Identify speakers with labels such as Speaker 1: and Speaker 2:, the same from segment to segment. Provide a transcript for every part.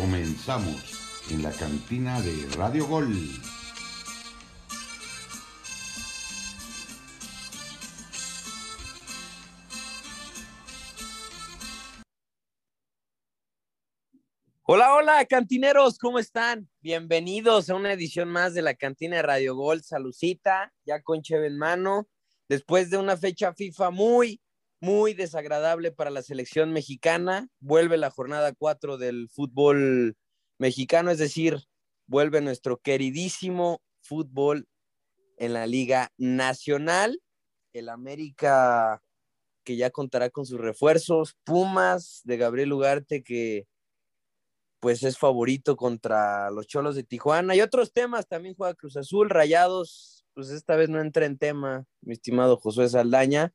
Speaker 1: Comenzamos en la cantina de Radio Gol.
Speaker 2: Hola, hola, cantineros, ¿cómo están? Bienvenidos a una edición más de la cantina de Radio Gol. Salucita, ya con Cheve en mano. Después de una fecha FIFA muy, muy desagradable para la selección mexicana, vuelve la jornada 4 del fútbol mexicano, es decir, vuelve nuestro queridísimo fútbol en la Liga Nacional. El América que ya contará con sus refuerzos, Pumas de Gabriel Ugarte que pues es favorito contra los Cholos de Tijuana. Y otros temas, también juega Cruz Azul, Rayados, pues esta vez no entra en tema, mi estimado Josué Saldaña,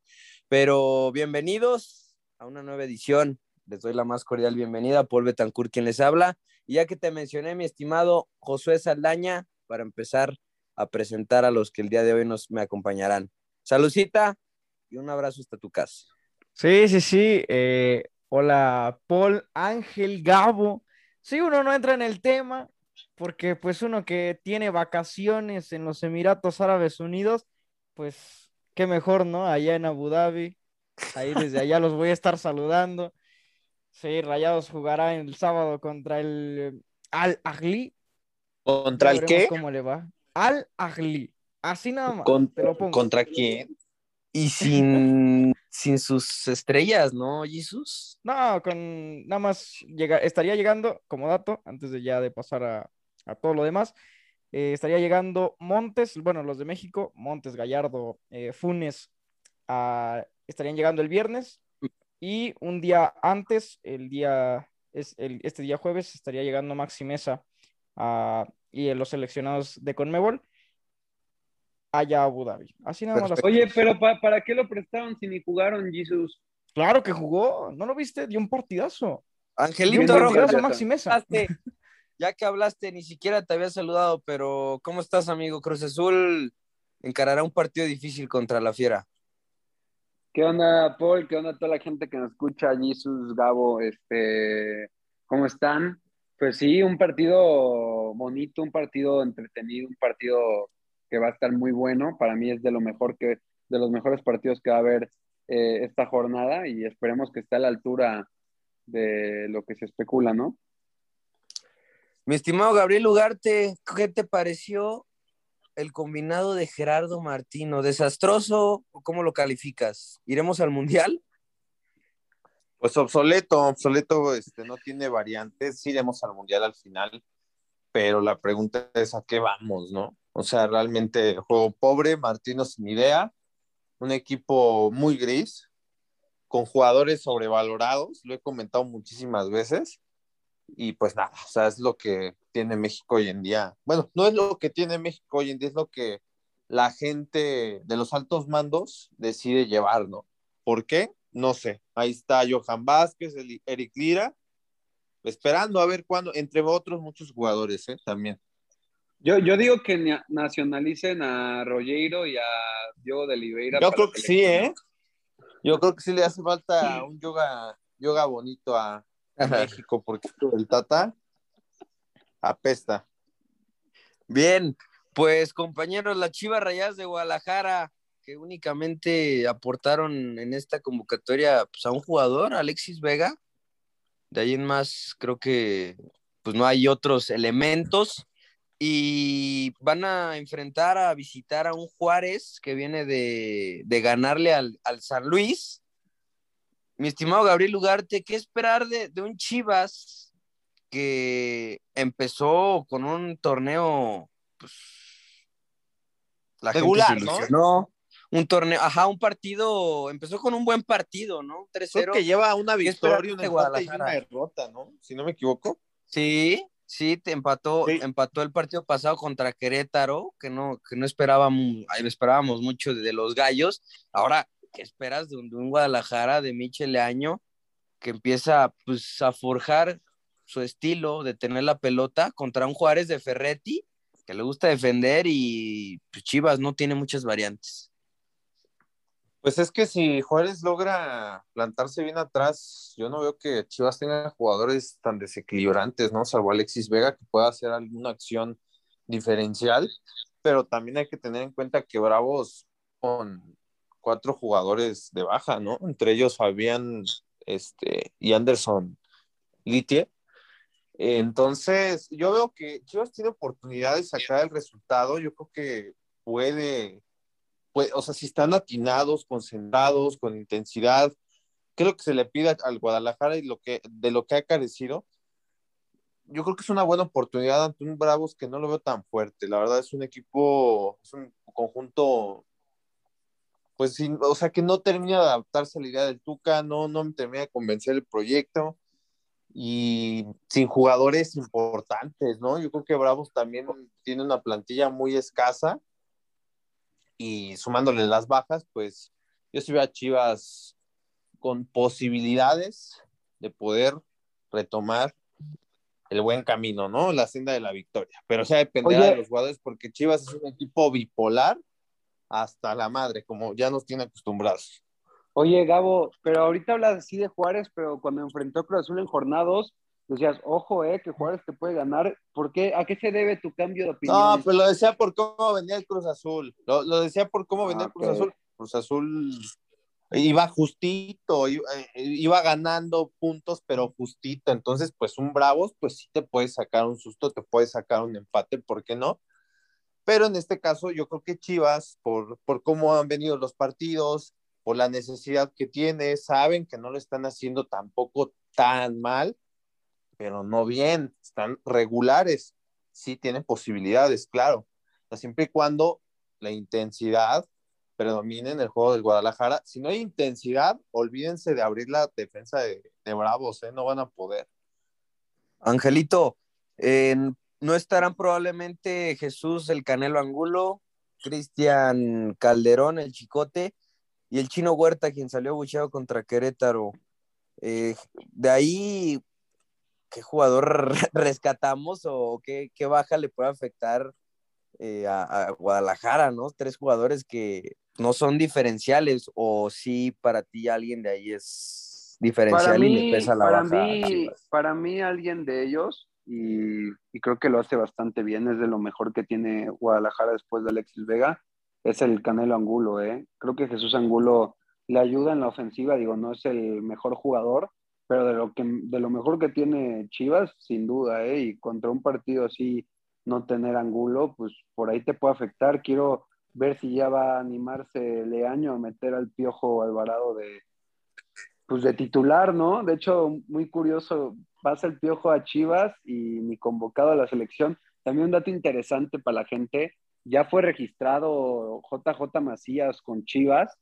Speaker 2: pero bienvenidos a una nueva edición, les doy la más cordial bienvenida, Paul Betancourt quien les habla, y ya que te mencioné, mi estimado Josué Saldaña, para empezar a presentar a los que el día de hoy nos me acompañarán. Saludcita y un abrazo hasta tu casa.
Speaker 3: Sí, sí, sí. Eh, hola, Paul, Ángel, Gabo. Sí, uno no entra en el tema porque pues uno que tiene vacaciones en los Emiratos Árabes Unidos, pues qué mejor, ¿no? Allá en Abu Dhabi. Ahí desde allá los voy a estar saludando. Sí, Rayados jugará el sábado contra el Al Ahly.
Speaker 2: ¿Contra el qué?
Speaker 3: ¿Cómo le va? Al Ahly. Así nada más.
Speaker 2: Con-
Speaker 3: te lo pongo.
Speaker 2: ¿Contra quién? Y sin, sin sus estrellas, ¿no, Jesús?
Speaker 3: No, con nada más llega, estaría llegando, como dato, antes de ya de pasar a, a todo lo demás, eh, estaría llegando Montes, bueno, los de México, Montes, Gallardo, eh, Funes, ah, estarían llegando el viernes y un día antes, el día, es el, este día jueves, estaría llegando Maxi Mesa ah, y los seleccionados de Conmebol allá a Abu Dhabi. Así nada más las
Speaker 4: Oye,
Speaker 3: cosas.
Speaker 4: pero pa- ¿para qué lo prestaron si ni jugaron, Jesus?
Speaker 3: Claro que jugó, ¿no lo viste? Dio un partidazo.
Speaker 2: Angelito Rojas.
Speaker 3: Maxi Mesa.
Speaker 2: Ya que hablaste, ni siquiera te había saludado, pero ¿cómo estás, amigo? Cruz Azul encarará un partido difícil contra la Fiera.
Speaker 4: ¿Qué onda, Paul? ¿Qué onda toda la gente que nos escucha? Jesus, Gabo, este, ¿cómo están? Pues sí, un partido bonito, un partido entretenido, un partido que va a estar muy bueno. Para mí es de lo mejor que, de los mejores partidos que va a haber eh, esta jornada y esperemos que esté a la altura de lo que se especula, ¿no?
Speaker 2: Mi estimado Gabriel Ugarte, ¿qué te pareció el combinado de Gerardo Martino? ¿Desastroso o cómo lo calificas? ¿Iremos al Mundial?
Speaker 5: Pues obsoleto, obsoleto, este, no tiene variantes, sí iremos al Mundial al final, pero la pregunta es a qué vamos, ¿no? O sea, realmente juego pobre, Martino sin idea, un equipo muy gris, con jugadores sobrevalorados, lo he comentado muchísimas veces, y pues nada, o sea, es lo que tiene México hoy en día. Bueno, no es lo que tiene México hoy en día, es lo que la gente de los altos mandos decide llevar, ¿no? ¿Por qué? No sé. Ahí está Johan Vázquez, Eric Lira, esperando a ver cuándo, entre otros muchos jugadores, ¿eh? También.
Speaker 4: Yo, yo digo que na- nacionalicen a Rogeiro y a Diogo de Oliveira.
Speaker 5: Yo creo que sí, ¿eh? Yo creo que sí le hace falta un yoga, yoga bonito a, México, porque el Tata apesta.
Speaker 2: Bien, pues compañeros, las Chivas Rayadas de Guadalajara, que únicamente aportaron en esta convocatoria pues, a un jugador, Alexis Vega. De ahí en más, creo que pues no hay otros elementos. Y van a enfrentar a visitar a un Juárez que viene de, de ganarle al, al San Luis. Mi estimado Gabriel Ugarte, ¿qué esperar de, de un Chivas que empezó con un torneo pues, la
Speaker 5: Regular,
Speaker 2: gente se
Speaker 5: ¿no?
Speaker 2: Un torneo, ajá, un partido, empezó con un buen partido, ¿no? Un 3-0.
Speaker 5: Creo que lleva una
Speaker 2: ¿Qué esperar
Speaker 5: victoria, un
Speaker 2: de
Speaker 5: empate y una derrota, ¿no? Si no me equivoco.
Speaker 2: Sí, sí, te empató,
Speaker 5: Sí.
Speaker 2: empató el partido pasado contra Querétaro, que no, que no esperábamos, esperábamos mucho de los gallos. Ahora, ¿qué esperas de un, Guadalajara de Michel Año que empieza pues, a forjar su estilo de tener la pelota contra un Juárez de Ferretti que le gusta defender y pues, Chivas no tiene muchas variantes.
Speaker 5: Pues es que si Juárez logra plantarse bien atrás, yo no veo que Chivas tenga jugadores tan desequilibrantes, ¿no? Salvo Alexis Vega, que pueda hacer alguna acción diferencial, pero también hay que tener en cuenta que Bravos con cuatro jugadores de baja, ¿no? Entre ellos Fabián este, y Anderson Litie. Entonces, yo veo que Chivas tiene oportunidad de sacar el resultado. Yo creo que puede pues, o sea, si están atinados, concentrados, con intensidad, ¿qué es lo que se le pide al Guadalajara y lo que, de lo que ha carecido? Yo creo que es una buena oportunidad ante un Bravos que no lo veo tan fuerte. La verdad es un equipo, es un conjunto, pues, sin, o sea, que no termina de adaptarse a la idea del Tuca, no, no me termina de convencer el proyecto y sin jugadores importantes, ¿no? Yo creo que Bravos también tiene una plantilla muy escasa y sumándole las bajas, pues yo sí veo a Chivas con posibilidades de poder retomar el buen camino, ¿no? La senda de la victoria. Pero o sea dependerá de los jugadores porque Chivas es un equipo bipolar hasta la madre, como ya nos tiene acostumbrados.
Speaker 4: Oye, Gabo, pero ahorita hablas así de Juárez, pero cuando enfrentó Cruz Azul en jornadas, decías, ojo, eh, que Juárez te puede ganar. ¿Por qué? ¿A qué se debe tu cambio de opinión?
Speaker 5: No, pues lo decía por cómo venía el Cruz Azul. Lo, decía por cómo venía el Cruz Azul. Cruz Azul iba justito, iba, iba, ganando puntos, pero justito. Entonces, pues un Bravos, pues sí te puede sacar un susto, te puede sacar un empate, ¿por qué no? Pero en este caso, yo creo que Chivas, por, por cómo han venido los partidos, por la necesidad que tiene, saben que no lo están haciendo tampoco tan mal pero no bien, están regulares, sí tienen posibilidades, claro, siempre y cuando la intensidad predomine en el juego del Guadalajara. Si no hay intensidad, olvídense de abrir la defensa de, Bravos, ¿eh? no van a poder.
Speaker 2: Angelito, no estarán probablemente Jesús el Canelo Angulo, Cristian Calderón el Chicote y el Chino Huerta, quien salió bucheado contra Querétaro. Eh, de ahí qué jugador rescatamos o qué, baja le puede afectar eh, a, Guadalajara, ¿no? Tres jugadores que no son diferenciales o sí para ti alguien de ahí es diferencial y le pesa la
Speaker 4: para
Speaker 2: baja.
Speaker 4: Mí, para mí alguien de ellos, y, creo que lo hace bastante bien, es de lo mejor que tiene Guadalajara después de Alexis Vega, es el Canelo Angulo, ¿eh? Creo que Jesús Angulo le ayuda en la ofensiva, digo, no es el mejor jugador, pero de lo, que, de lo mejor que tiene Chivas, sin duda, ¿eh? y contra un partido así, no tener ángulo, pues por ahí te puede afectar. Quiero ver si ya va a animarse Leaño a meter al Piojo Alvarado de, pues de titular, ¿no? De hecho, muy curioso, pasa el Piojo a Chivas y mi convocado a la selección. También un dato interesante para la gente, ya fue registrado JJ Macías con Chivas,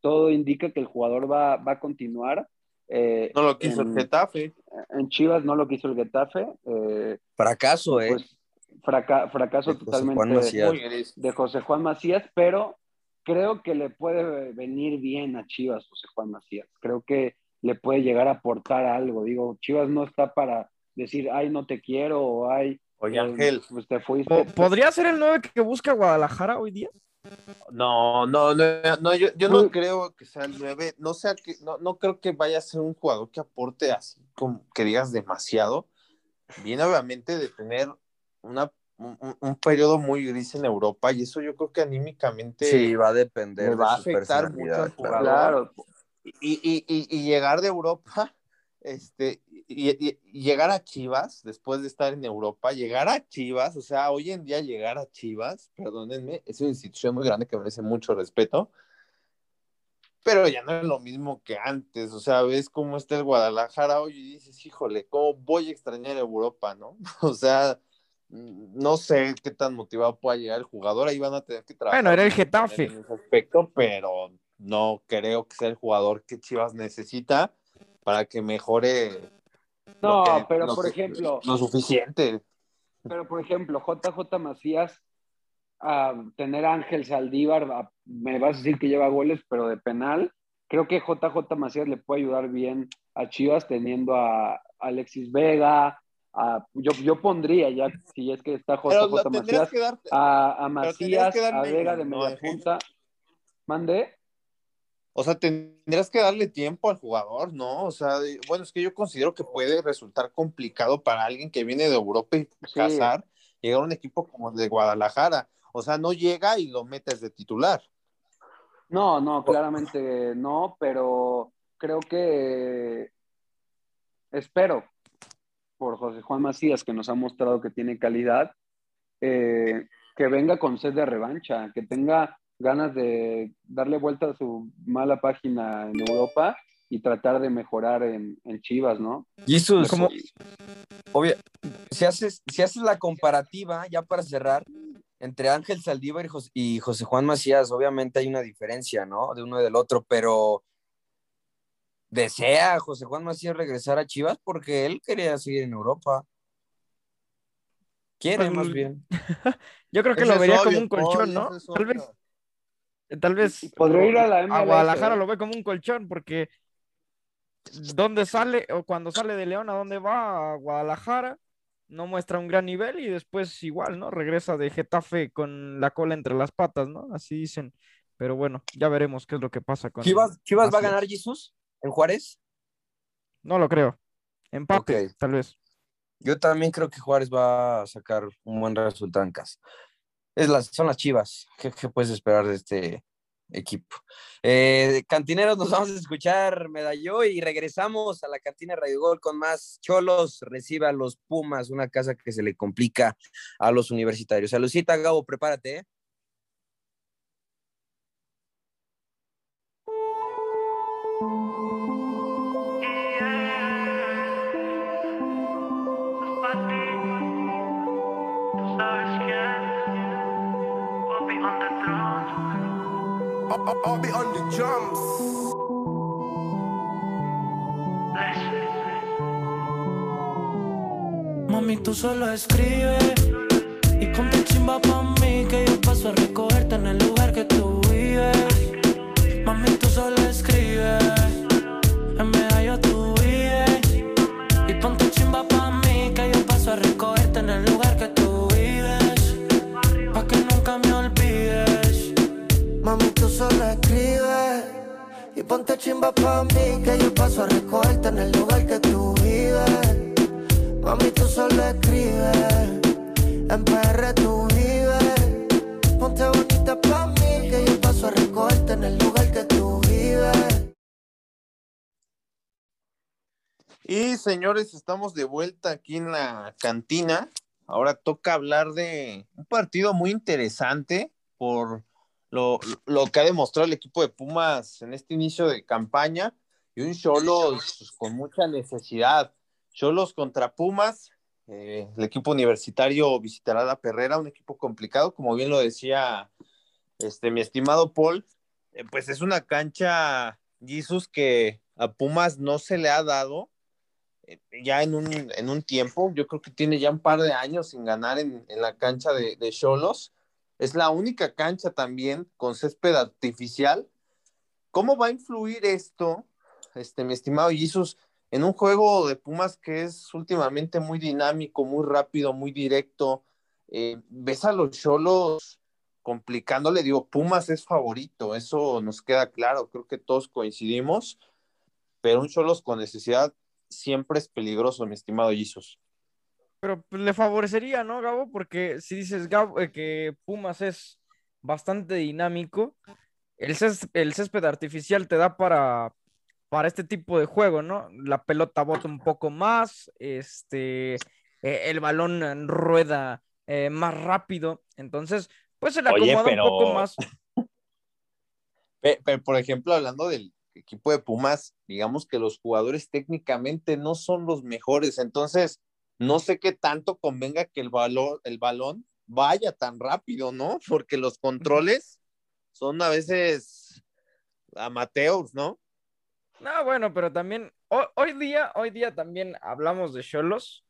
Speaker 4: todo indica que el jugador va, va a continuar
Speaker 5: eh, no lo quiso el Getafe.
Speaker 4: En Chivas no lo quiso el Getafe. Eh,
Speaker 2: fracaso, ¿eh? Pues,
Speaker 4: fracaso totalmente de, José Juan Macías, pero creo que le puede venir bien a Chivas José Juan Macías. Creo que le puede llegar a aportar algo. Digo, Chivas no está para decir, ay, no te quiero, o ay,
Speaker 5: Oye, Ángel,
Speaker 4: pues te fuiste.
Speaker 3: ¿Podría ser el 9 que busca Guadalajara hoy día?
Speaker 5: No, no, no, yo, no creo que sea el 9, no, sea que, no, no creo que vaya a ser un jugador que aporte así, como que digas demasiado. Viene obviamente de tener una, un, periodo muy gris en Europa y eso yo creo que anímicamente
Speaker 2: sí, va a depender
Speaker 5: va a afectar mucho al jugador. Y, y llegar de Europa este, y, llegar a Chivas, después de estar en Europa, llegar a Chivas, o sea, hoy en día llegar a Chivas, perdónenme, es una institución muy grande que merece mucho respeto, pero ya no es lo mismo que antes, o sea, ves cómo está el Guadalajara hoy y dices, híjole, ¿cómo voy a extrañar Europa, no? O sea, no sé qué tan motivado pueda llegar el jugador, ahí van a tener que trabajar.
Speaker 3: Bueno, era el Getafe.
Speaker 5: En ese aspecto, pero no creo que sea el jugador que Chivas necesita para que mejore.
Speaker 4: No, pero por ejemplo.
Speaker 5: Lo suficiente.
Speaker 4: Pero por ejemplo, JJ Macías, a tener a Ángel Saldívar, me vas a decir que lleva goles, pero de penal. Creo que JJ Macías le puede ayudar bien a Chivas teniendo a Alexis Vega, a, yo, yo, pondría ya, si es que está JJ Macías, a, a, Macías, a Vega de media punta. ¿Mande?
Speaker 5: O sea, tendrías que darle tiempo al jugador, ¿no? O sea, bueno, es que yo considero que puede resultar complicado para alguien que viene de Europa y casar, llegar a un equipo como el de Guadalajara. O sea, no llega y lo metes de titular.
Speaker 4: No, no, claramente no, pero creo que espero por José Juan Macías, que nos ha mostrado que tiene calidad, eh, que venga con sed de revancha, que tenga ganas de darle vuelta a su mala página en Europa y tratar de mejorar en, Chivas, ¿no?
Speaker 2: Jesús, como, obvio, si haces, si haces la comparativa, ya para cerrar, entre Ángel Saldívar y José, Juan Macías, obviamente hay una diferencia, ¿no? De uno y del otro, pero desea José Juan Macías regresar a Chivas porque él quería seguir en Europa. Quiere pues, más bien.
Speaker 3: Yo creo que lo vería como un colchón, ¿no? Tal vez. Tal vez.
Speaker 4: Podría ir a la
Speaker 3: A Guadalajara lo ve como un colchón porque ¿dónde sale o cuando sale de León a dónde va? A Guadalajara. No muestra un gran nivel y después igual, ¿no? Regresa de Getafe con la cola entre las patas, ¿no? Así dicen. Pero bueno, ya veremos qué es lo que pasa con.
Speaker 2: ¿Chivas, Chivas va a ganar Jesús en Juárez?
Speaker 3: No lo creo. Empate, tal vez.
Speaker 2: Yo también creo que Juárez va a sacar un buen resultado en casa. Es las, son las chivas. ¿Qué, puedes esperar de este equipo? Eh, cantineros, nos vamos a escuchar medalló y regresamos a la cantina Radio Gol con más cholos. Reciba a los Pumas, una casa que se le complica a los universitarios. Salucita, Gabo, prepárate. ¿eh?
Speaker 6: I'll be on the drums. Mami, tú solo escribes y ponte chimba pa' mí que yo paso a recogerte en el ponte chimba pa' mí que yo paso a recogerte en el lugar que tú vives. Mami, tú solo escribe, en PR tú vives. Ponte bonita pa' mí que yo paso a recogerte en el lugar que tú vives.
Speaker 5: Y señores, estamos de vuelta aquí en la cantina. Ahora toca hablar de un partido muy interesante por lo, que ha demostrado el equipo de Pumas en este inicio de campaña y un Cholos con mucha necesidad. Cholos contra Pumas, eh, el equipo universitario visitará la Perrera, un equipo complicado, como bien lo decía este, mi estimado Paul, eh, pues es una cancha, Jesus, que a Pumas no se le ha dado eh, ya en un, en un tiempo, yo creo que tiene ya un par de años sin ganar en, la cancha de Cholos. Es la única cancha también con césped artificial. ¿Cómo va a influir esto, este, mi estimado Jesus, en un juego de Pumas que es últimamente muy dinámico, muy rápido, muy directo? Eh, ¿Ves a los cholos complicándole? Digo, Pumas es favorito, eso nos queda claro, creo que todos coincidimos, pero un cholos con necesidad siempre es peligroso, mi estimado Jesus.
Speaker 3: Pero pues, le favorecería, ¿no, Gabo? Porque si dices Gabo, eh, que Pumas es bastante dinámico, el césped, artificial te da para, para este tipo de juego, ¿no? La pelota bota un poco más, este, e, el balón rueda eh, más rápido, entonces, pues se le acomoda un poco más.
Speaker 5: Pero, por ejemplo, hablando del equipo de Pumas, digamos que los jugadores técnicamente no son los mejores, entonces no sé qué tanto convenga que el, balón, el balón vaya tan rápido, ¿no? Porque los controles son a veces amateurs, ¿no?
Speaker 3: No, bueno, pero también hoy, día, hoy día también hablamos de Cholos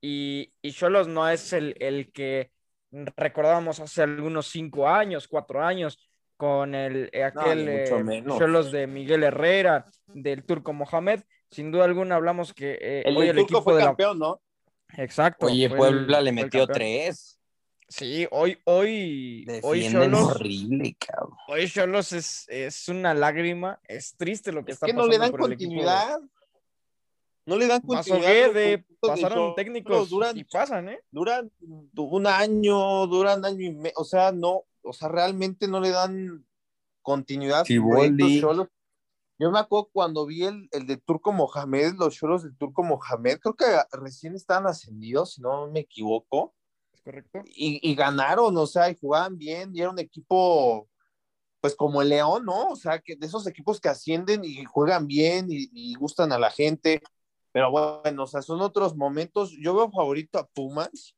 Speaker 3: y Cholos no es el, el, que recordábamos hace algunos cinco años, cuatro años, con el eh, aquel Cholos eh, de Miguel Herrera, del Turco Mohamed. Sin duda alguna hablamos que
Speaker 5: eh, el, hoy el equipo fue campeón, ¿no?
Speaker 3: Exacto.
Speaker 2: Oye, Puebla le metió tres.
Speaker 3: Sí, hoy, hoy, hoy
Speaker 2: Defienden
Speaker 3: Cholos,
Speaker 2: horrible, cabrón.
Speaker 3: hoy Cholos es, es una lágrima, es triste lo que
Speaker 5: Es
Speaker 3: está
Speaker 5: que no
Speaker 3: pasando
Speaker 5: le dan
Speaker 3: por el equipo de-
Speaker 5: continuidad. No le dan continuidad.
Speaker 3: de
Speaker 5: de
Speaker 3: pasaron técnicos
Speaker 5: Duran,
Speaker 3: y pasan, ¿eh?
Speaker 5: duran un año, duran año y medio. O sea, no, o sea, realmente no le dan continuidad.
Speaker 2: Siboldi.
Speaker 5: proyectos Cholos. Yo me acuerdo cuando vi el, el de Turco Mohamed, los cholos del Turco Mohamed, creo que recién estaban ascendidos, si no me equivoco.
Speaker 3: ¿Es correcto?
Speaker 5: y, y ganaron, o sea, y jugaban bien, y era un equipo, pues como el León, ¿no? O sea, que de esos equipos que ascienden y juegan bien y, y gustan a la gente, pero bueno, o sea, son otros momentos. Yo veo favorito a Pumas,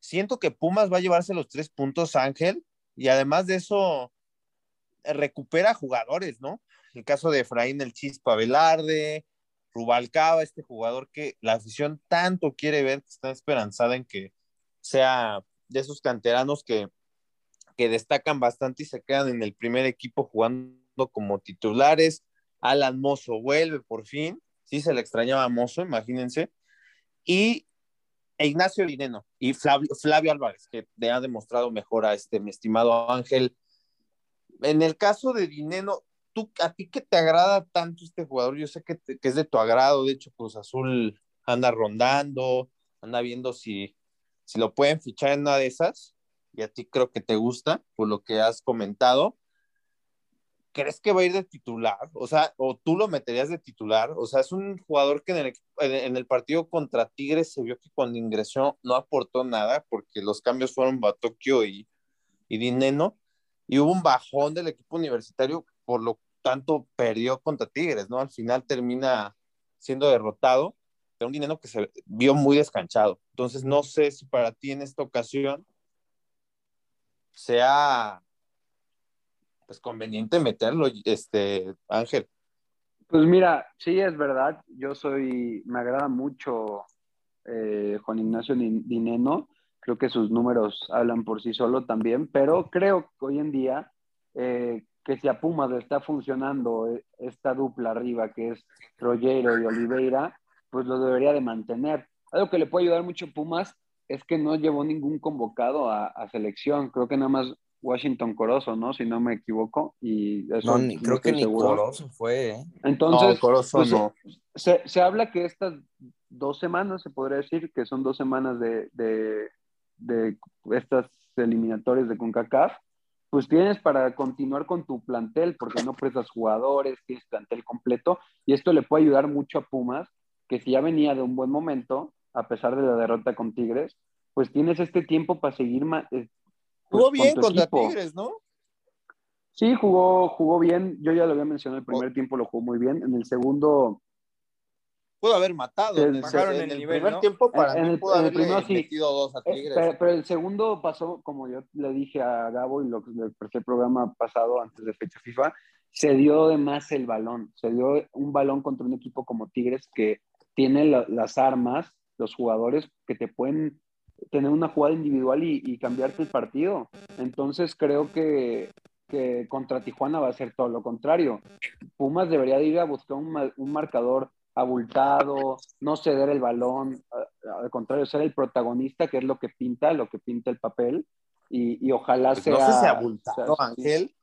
Speaker 5: siento que Pumas va a llevarse los tres puntos, Ángel, y además de eso, recupera jugadores, ¿no? El caso de Efraín el Chispa Velarde, Rubalcaba, este jugador que la afición tanto quiere ver, que está esperanzada en que sea de esos canteranos que, que destacan bastante y se quedan en el primer equipo jugando como titulares. Alan Mozo vuelve por fin, sí se le extrañaba a Mozo, imagínense. Y Ignacio Dineno y Flavio, Flavio Álvarez, que le ha demostrado mejor a este, mi estimado Ángel. En el caso de Dineno, ¿tú, ¿a ti qué te agrada tanto este jugador? Yo sé que, que es de tu agrado, de hecho Cruz Azul anda rondando, anda viendo si, si lo pueden fichar en una de esas, y a ti creo que te gusta, por lo que has comentado. ¿Crees que va a ir de titular? O sea, o tú lo meterías de titular. O sea, es un jugador que en el, en, el partido contra Tigres se vio que cuando ingresó no aportó nada, porque los cambios fueron Batokio y, y Dineno, y hubo un bajón del equipo universitario, por lo tanto perdió contra Tigres, ¿no? Al final termina siendo derrotado, pero un Dineno que se vio muy descanchado. Entonces, no sé si para ti en esta ocasión sea pues conveniente meterlo, este Ángel.
Speaker 4: Pues mira, sí es verdad, yo soy, me agrada mucho eh, Juan Ignacio Din- Dineno, creo que sus números hablan por sí solo también, pero creo que hoy en día eh, que si a Pumas le está funcionando eh, esta dupla arriba que es Rollero y Oliveira, pues lo debería de mantener. Algo que le puede ayudar mucho a Pumas es que no llevó ningún convocado a, a selección, creo que nada más Washington Corozo, ¿no? Si no me equivoco, y eso
Speaker 2: No, ni-
Speaker 4: no
Speaker 2: creo que ni. Corozo fue, ¿eh?
Speaker 4: Entonces,
Speaker 5: no, Corozo
Speaker 4: pues,
Speaker 5: no.
Speaker 4: se, se habla que estas dos semanas, se podría decir que son dos semanas de, de, de estas eliminatorias de CONCACAF, pues tienes para continuar con tu plantel, porque no prestas jugadores, tienes plantel completo, y esto le puede ayudar mucho a Pumas, que si ya venía de un buen momento, a pesar de la derrota con Tigres, pues tienes este tiempo para seguir ma- eh, pues,
Speaker 5: Jugó
Speaker 4: con
Speaker 5: bien
Speaker 4: tu
Speaker 5: contra
Speaker 4: equipo.
Speaker 5: Tigres, ¿no?
Speaker 4: Sí, jugó, jugó bien, yo ya lo había mencionado, el primer tiempo lo jugó muy bien, en el segundo
Speaker 5: Pudo haber matado. El,
Speaker 3: bajaron
Speaker 5: en
Speaker 3: el
Speaker 5: el
Speaker 3: nivel,
Speaker 5: primer
Speaker 3: ¿no?
Speaker 5: tiempo para
Speaker 4: En
Speaker 5: mí
Speaker 4: el-
Speaker 5: pudo
Speaker 4: en primero sí.
Speaker 5: metido dos a
Speaker 4: Eh,
Speaker 5: Tigres.
Speaker 4: pero, pero el segundo pasó, como yo le dije a Gabo y lo que el programa pasado antes de fecha FIFA, se dio de más el balón. Se dio un balón contra un equipo como Tigres que tiene la- las armas, los jugadores que te pueden tener una jugada individual y, y cambiarte el partido. Entonces creo que, que contra Tijuana va a ser todo lo contrario. Pumas debería de ir a buscar un marcador abultado, no ceder el balón, al contrario, ser el protagonista, que es lo que pinta, lo que pinta el papel, y, y ojalá
Speaker 5: Pues
Speaker 4: sea...
Speaker 5: no sé si abultado,
Speaker 4: sea-
Speaker 5: Ángel.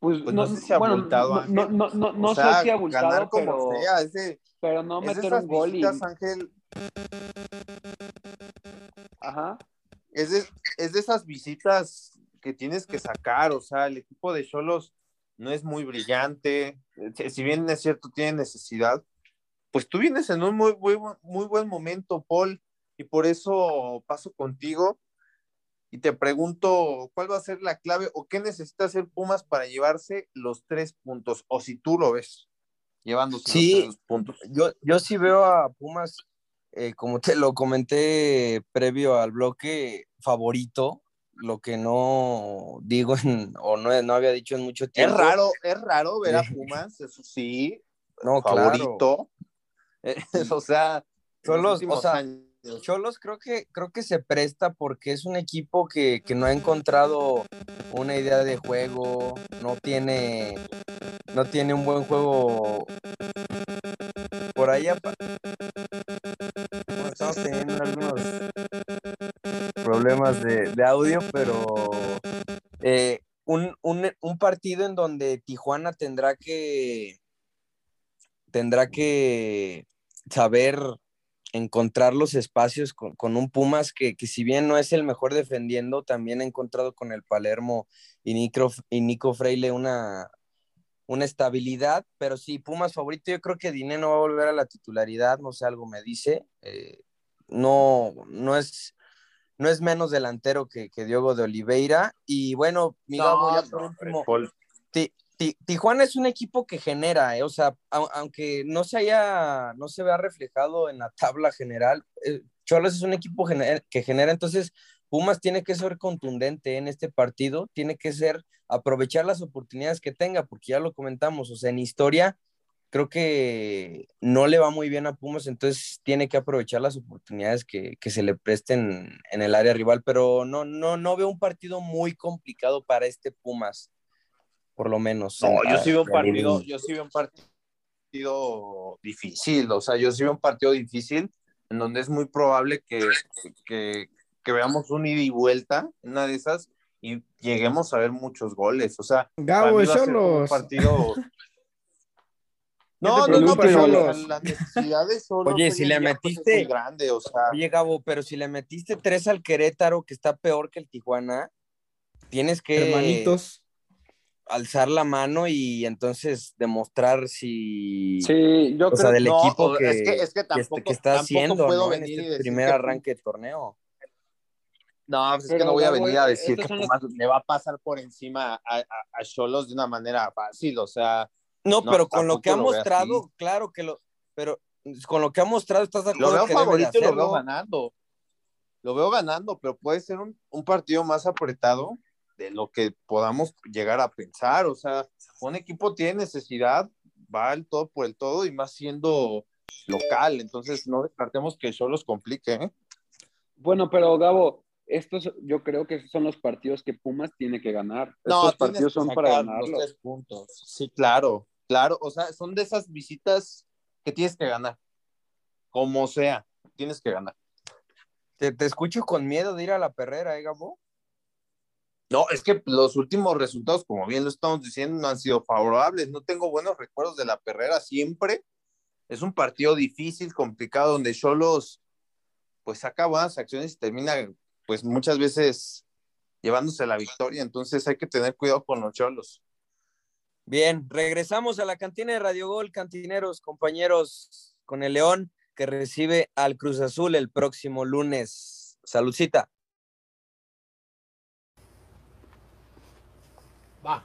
Speaker 4: Pues,
Speaker 5: Pues no, sé si abultado,
Speaker 4: no,
Speaker 5: Ángel.
Speaker 4: no, no, no, no
Speaker 5: O sea,
Speaker 4: sé si abultado,
Speaker 5: ganar como
Speaker 4: pero,
Speaker 5: sea, es de,
Speaker 4: pero no meter
Speaker 5: esas
Speaker 4: un gol y...
Speaker 5: visitas, Ángel,
Speaker 4: Ajá.
Speaker 5: es de, es de esas visitas que tienes que sacar, o sea, el equipo de Cholos no es muy brillante, si- si bien es cierto, tiene necesidad, pues tú vienes en un muy, muy, muy buen momento, Paul, y por eso paso contigo y te pregunto, ¿cuál va a ser la clave o qué necesita hacer Pumas para llevarse los tres puntos? O si tú lo ves, llevándose
Speaker 2: Sí.
Speaker 5: los tres puntos.
Speaker 2: Yo, yo sí veo a Pumas, eh, como te lo comenté previo al bloque, favorito, lo que no digo en- o no, no había dicho en mucho
Speaker 5: Es
Speaker 2: tiempo.
Speaker 5: raro, es raro ver a. Pumas, eso sí,
Speaker 2: No, claro.
Speaker 5: favorito. Eh, o sea,
Speaker 2: Cholos,
Speaker 5: los
Speaker 2: o sea. Cholos creo que, creo que se presta porque es un equipo que, que no ha encontrado una idea de juego, no tiene, no tiene un buen juego por Bueno, estamos teniendo algunos problemas de, de audio, pero eh, un, un, un, partido en donde Tijuana tendrá que tendrá que saber encontrar los espacios con, con un Pumas que, que, si bien no es el mejor defendiendo, también ha encontrado con el Palermo y Nico, y Nico Freile una, una estabilidad, pero sí, Pumas favorito, yo creo que Diné no va a volver a la titularidad, no sé, algo me dice, eh, no, no es, no es menos delantero que, que Diogo de Oliveira, y bueno, mi no, ya por último, Tijuana es un equipo que genera, eh, o sea, aunque no se haya, no se vea reflejado en la tabla general, eh, Cholos es un equipo que genera, entonces Pumas tiene que ser contundente en este partido, tiene que ser aprovechar las oportunidades que tenga, porque ya lo comentamos, o sea, en historia creo que no le va muy bien a Pumas, entonces tiene que aprovechar las oportunidades que, que, se le presten en el área rival, pero no, no, no veo un partido muy complicado para este Pumas, por lo menos.
Speaker 5: No, yo sí veo un partido, yo sí veo un partido difícil, o sea, yo sí veo un partido difícil en donde es muy probable que, que, que veamos un ida y vuelta, una de esas, y lleguemos a ver muchos goles. O sea,
Speaker 3: Gabo, un
Speaker 5: partido. No, no, no, pero la, necesidad de solo.
Speaker 2: Oye, si le metiste. grande, o sea. Oye, Gabo, pero si le metiste tres al Querétaro, que está peor que el Tijuana, tienes que.
Speaker 3: Hermanitos.
Speaker 2: Alzar la mano y entonces demostrar si.
Speaker 4: Sí, yo
Speaker 2: o
Speaker 4: creo
Speaker 2: sea, del
Speaker 5: no,
Speaker 2: equipo que,
Speaker 5: es que, es que, tampoco,
Speaker 2: que, está haciendo
Speaker 5: puedo
Speaker 2: ¿no? en este primer arranque de torneo.
Speaker 5: No, pues es que no voy a venir a decir que Pumas le va a pasar por encima a Cholos de una manera fácil, o sea.
Speaker 2: No, no pero con lo que ha mostrado, claro que lo. Pero con lo que ha mostrado, ¿estás de acuerdo?
Speaker 5: Lo veo
Speaker 2: que
Speaker 5: favorito y lo veo ganando. Lo veo ganando, pero puede ser un, un, partido más apretado de lo que podamos llegar a pensar. O sea, un equipo tiene necesidad, va al todo por el todo y más siendo local. Entonces, no descartemos que Cholos complique. ¿eh?
Speaker 4: Bueno, pero Gabo, estos yo creo que son los partidos que Pumas tiene que ganar.
Speaker 5: No,
Speaker 4: estos partidos son para ganarlos.
Speaker 5: Los tres puntos. Sí, claro, claro. O sea, son de esas visitas que tienes que ganar. Como sea, tienes que ganar.
Speaker 2: Te, te escucho con miedo de ir a la perrera, ¿eh, Gabo?
Speaker 5: No, es que los últimos resultados, como bien lo estamos diciendo, no han sido favorables. No tengo buenos recuerdos de la perrera siempre. Es un partido difícil, complicado, donde Cholos pues saca buenas acciones y termina pues muchas veces llevándose la victoria, entonces hay que tener cuidado con los cholos.
Speaker 2: Bien, regresamos a la cantina de Radio Gol, cantineros, compañeros, con el León que recibe al Cruz Azul el próximo lunes. Saludcita.
Speaker 7: Va.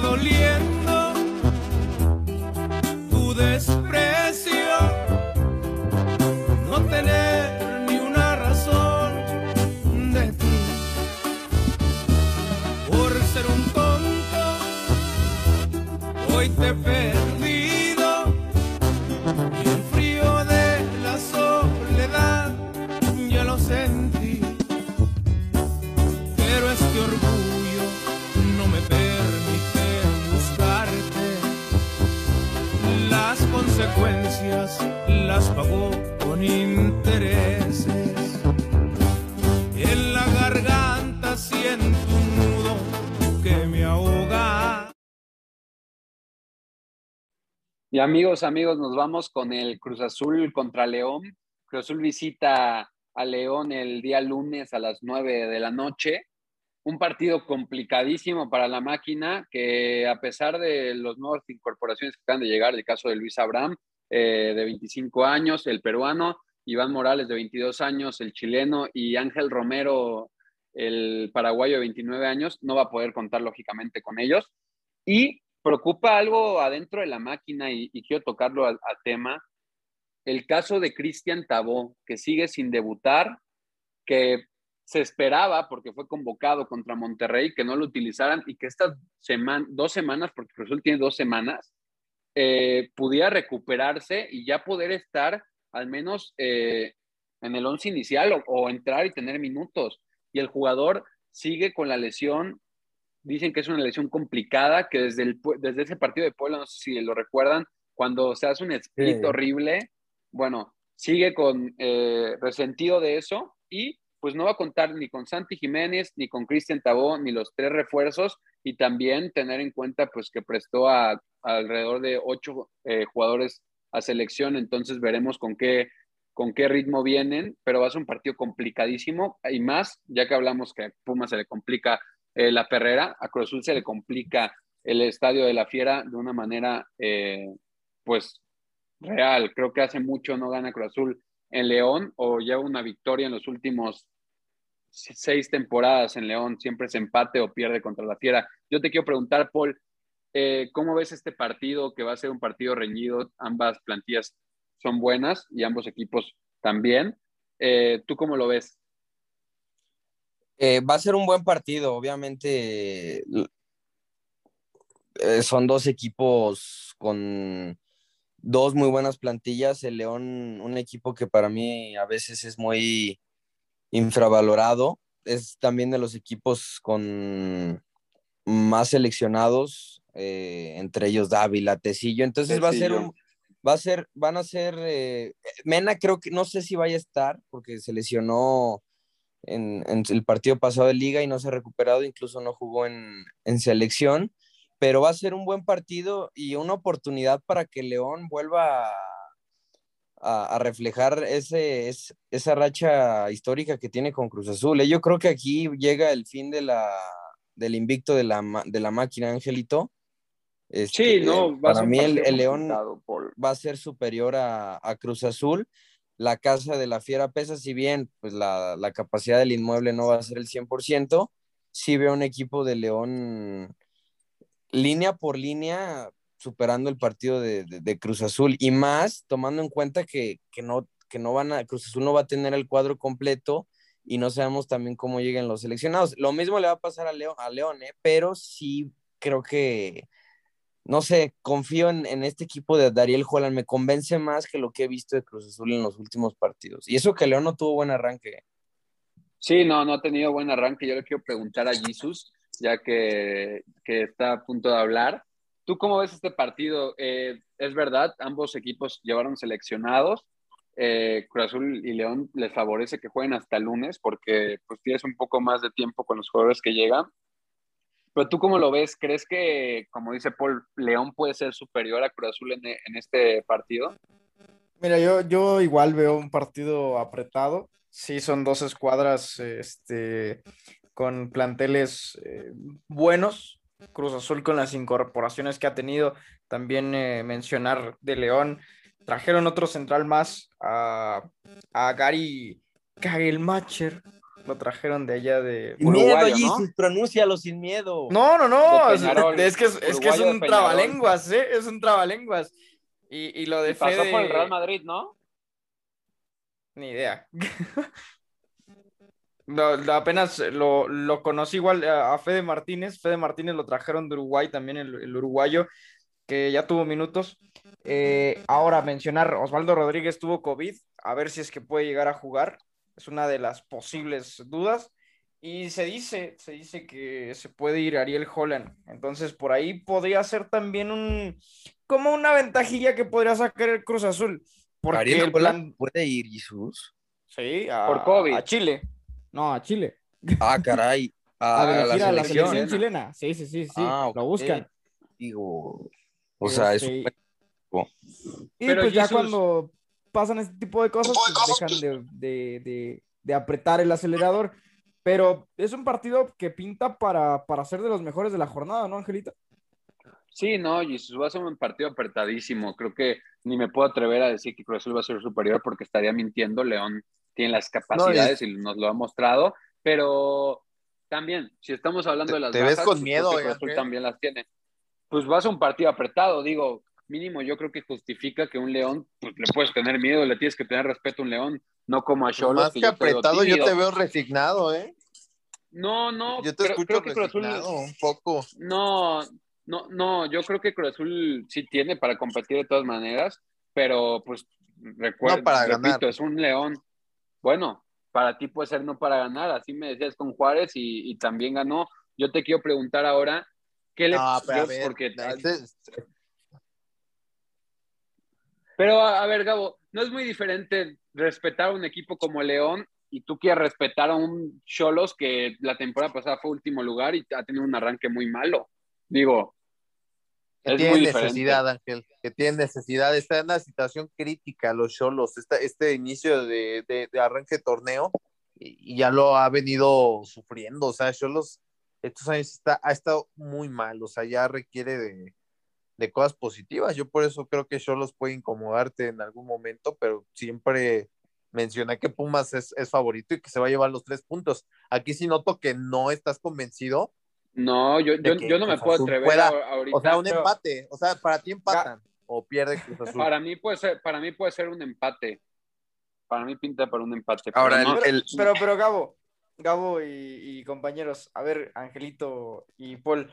Speaker 7: doliendo tu desprecio, te perdido y el frío de la soledad ya lo sentí, pero este orgullo no me permite las consecuencias las pagó con intereses.
Speaker 4: Y amigos, amigos, nos vamos con el Cruz Azul contra León. Cruz Azul visita a León el día lunes a las 9 de la noche un partido complicadísimo para la máquina, que a pesar de los nuevas incorporaciones que acaban de llegar, el caso de Luis Abraham, eh, de 25 años, el peruano, Iván Morales, de 22 años, el chileno, y Ángel Romero, el paraguayo, de 29 años, no va a poder contar lógicamente con ellos. Y preocupa algo adentro de la máquina, y, quiero tocarlo al tema, el caso de Cristian Tabó, que sigue sin debutar, que se esperaba, porque fue convocado contra Monterrey, que no lo utilizaran y que estas dos semanas, porque Cruzul tiene dos semanas, eh, pudiera recuperarse y ya poder estar al menos eh, en el once inicial o entrar y tener minutos. Y el jugador sigue con la lesión. Dicen que es una lesión complicada, que desde, el, desde ese partido de Puebla, no sé si lo recuerdan, cuando se hace un split
Speaker 2: Sí.
Speaker 4: horrible, bueno, sigue con eh, resentido de eso y pues no va a contar ni con Santi Jiménez, ni con Cristian Tabó, ni los tres refuerzos, y también tener en cuenta pues que prestó a, a alrededor de ocho eh, jugadores a selección, entonces veremos con qué, con qué ritmo vienen, pero va a ser un partido complicadísimo, y más, ya que hablamos que a Puma se le complica eh, la perrera, a Cruz Azul se le complica el estadio de la Fiera de una manera eh, pues real, creo que hace mucho no gana Cruz Azul en León o lleva una victoria en los últimos seis temporadas en León, siempre se empate o pierde contra la Fiera. Yo te quiero preguntar, Paul, eh, ¿cómo ves este partido que va a ser un partido reñido? Ambas plantillas son buenas y ambos equipos también. ¿Tú cómo lo ves?
Speaker 2: Eh, va a ser un buen partido, obviamente. eh, son dos equipos con dos muy buenas plantillas. El León, un equipo que para mí a veces es muy infravalorado. Es también de los equipos con más seleccionados, eh, entre ellos Dávila, Tecillo. Entonces va a ser un, va a ser, van a ser, eh, Mena creo que, no sé si vaya a estar, porque se lesionó en, en el partido pasado de liga y no se ha recuperado, incluso no jugó en, en selección, pero va a ser un buen partido y una oportunidad para que León vuelva a, a- a reflejar ese, es- esa racha histórica que tiene con Cruz Azul. ¿eh? Yo creo que aquí llega el fin de la, del invicto de la, de la máquina, Angelito. Este,
Speaker 4: Sí, no, va a
Speaker 2: para mí el, el León va a ser superior a, a Cruz Azul. La casa de la fiera pesa, si bien pues la, la capacidad del inmueble no va a ser el 100%, sí veo un equipo de León línea por línea superando el partido de, de- de Cruz Azul y más tomando en cuenta que, que no, que no van a, Cruz Azul no va a tener el cuadro completo y no sabemos también cómo lleguen los seleccionados. Lo mismo le va a pasar a León, a León ¿eh? pero sí creo que no sé, confío en, en este equipo de Dariel Holland, me convence más que lo que he visto de Cruz Azul en los últimos partidos. Y eso que León no tuvo buen arranque.
Speaker 4: Sí, no, no ha tenido buen arranque. Yo le quiero preguntar a Jesus, ya que, que está a punto de hablar. ¿Tú cómo ves este partido? Eh, es verdad, ambos equipos llevaron seleccionados. Eh, Cruz Azul y León les favorece que jueguen hasta lunes porque pues tienes un poco más de tiempo con los jugadores que llegan. Pero tú cómo lo ves? ¿Crees que, como dice Paul, León puede ser superior a Cruz Azul en, este partido?
Speaker 3: Mira, yo, yo igual veo un partido apretado. Sí, son dos escuadras este, con planteles eh, buenos. Cruz Azul con las incorporaciones que ha tenido. También eh, mencionar de León. Trajeron otro central más a, a Gary Kagelmacher. Lo trajeron de allá de
Speaker 2: Sin
Speaker 4: Uruguayo,
Speaker 2: miedo,
Speaker 4: ¿no?
Speaker 2: Jesus, pronúncialo sin miedo.
Speaker 3: No, no, no. Es, que es, es que es un trabalenguas, ¿eh? Es un trabalenguas. Y, y lo de
Speaker 4: Y pasó
Speaker 3: Fede-
Speaker 4: por el Real Madrid, ¿no?
Speaker 3: Ni idea. No, lo- apenas lo, lo conocí igual a, a Fede Martínez. Fede Martínez lo trajeron de Uruguay, también el, el uruguayo, que ya tuvo minutos. Eh, ahora mencionar, Osvaldo Rodríguez tuvo COVID, a ver si es que puede llegar a jugar. Es una de las posibles dudas. Y se dice, se dice que se puede ir Ariel Holland. Entonces, por ahí podría ser también un, como una ventajilla que podría sacar el Cruz Azul. Porque
Speaker 2: Ariel
Speaker 3: el
Speaker 2: Holland
Speaker 3: plan,
Speaker 2: puede ir, Jesus.
Speaker 3: Sí, a,
Speaker 4: Por COVID.
Speaker 3: a Chile. No, a Chile.
Speaker 2: Ah, caray.
Speaker 3: A,
Speaker 2: A, la
Speaker 3: a la
Speaker 2: selección.
Speaker 3: chilena. Sí, sí, sí, sí.
Speaker 2: Ah,
Speaker 3: Lo buscan.
Speaker 2: Digo, o sea, es
Speaker 3: Este,
Speaker 2: un equipo.
Speaker 3: Y
Speaker 4: Pero
Speaker 3: pues ya cuando pasan este tipo de cosas, pues dejan de, de- de- de apretar el acelerador. Pero es un partido que pinta para, para ser de los mejores de la jornada, ¿no, Angelita?
Speaker 4: Sí, no, Jesus va a ser un partido apretadísimo. Creo que ni me puedo atrever a decir que Cruz Azul va a ser superior porque estaría mintiendo. León tiene las capacidades y nos lo ha mostrado, pero también, si estamos hablando de las
Speaker 5: Te ves con
Speaker 4: pues
Speaker 5: miedo, eh,
Speaker 4: Cruz Azul también las tiene. Pues va a ser un partido apretado, digo, mínimo yo creo que justifica que un León, pues le puedes tener miedo, le tienes que tener respeto a un León, no como a
Speaker 5: Pues
Speaker 4: Cholos.
Speaker 5: más que apretado, yo te veo resignado, ¿eh?
Speaker 4: No, no,
Speaker 5: Yo te
Speaker 4: creo,
Speaker 5: escucho
Speaker 4: creo que Cruz Azul
Speaker 5: resignado un poco.
Speaker 4: no, no, no, yo creo que Cruz Azul sí tiene para competir de todas maneras, pero pues recuerda,
Speaker 5: No para
Speaker 4: repito,
Speaker 5: ganar.
Speaker 4: es un león. bueno, para ti puede ser no para ganar, así me decías con Juárez y, y también ganó. Yo te quiero preguntar ahora, ¿qué le
Speaker 5: No, pero a
Speaker 4: yo-
Speaker 5: ver,
Speaker 4: porque- Pero a, a ver, Gabo, no es muy diferente respetar a un equipo como León y tú quieres respetar a un Cholos que la temporada pasada fue último lugar y ha tenido un arranque muy malo. Digo,
Speaker 5: que
Speaker 4: es
Speaker 5: tiene
Speaker 4: muy
Speaker 5: necesidad, Ángel, que tiene necesidad. Está en una situación crítica los Cholos, este, este inicio de, de- de arranque de torneo, y, y ya lo ha venido sufriendo. O sea, Cholos estos años está, ha estado muy mal, o sea, ya requiere de, de cosas positivas. Yo por eso creo que Cholos puede incomodarte en algún momento, pero siempre mencioné que Pumas es, es favorito y que se va a llevar los tres puntos. Aquí sí noto que no estás convencido.
Speaker 4: No, yo, yo,
Speaker 5: que
Speaker 4: yo no me puedo atrever
Speaker 5: pueda-
Speaker 4: a- ahorita.
Speaker 5: O sea, un
Speaker 4: pero
Speaker 5: empate. O sea, para ti empatan o pierde Cruz Azul.
Speaker 4: Para mí puede ser, para mí puede ser un empate. Para mí pinta para un empate. pero
Speaker 2: Ahora,
Speaker 4: no-
Speaker 2: el-
Speaker 3: Pero, pero Gabo, Gabo y, y compañeros, a ver, Angelito y Paul,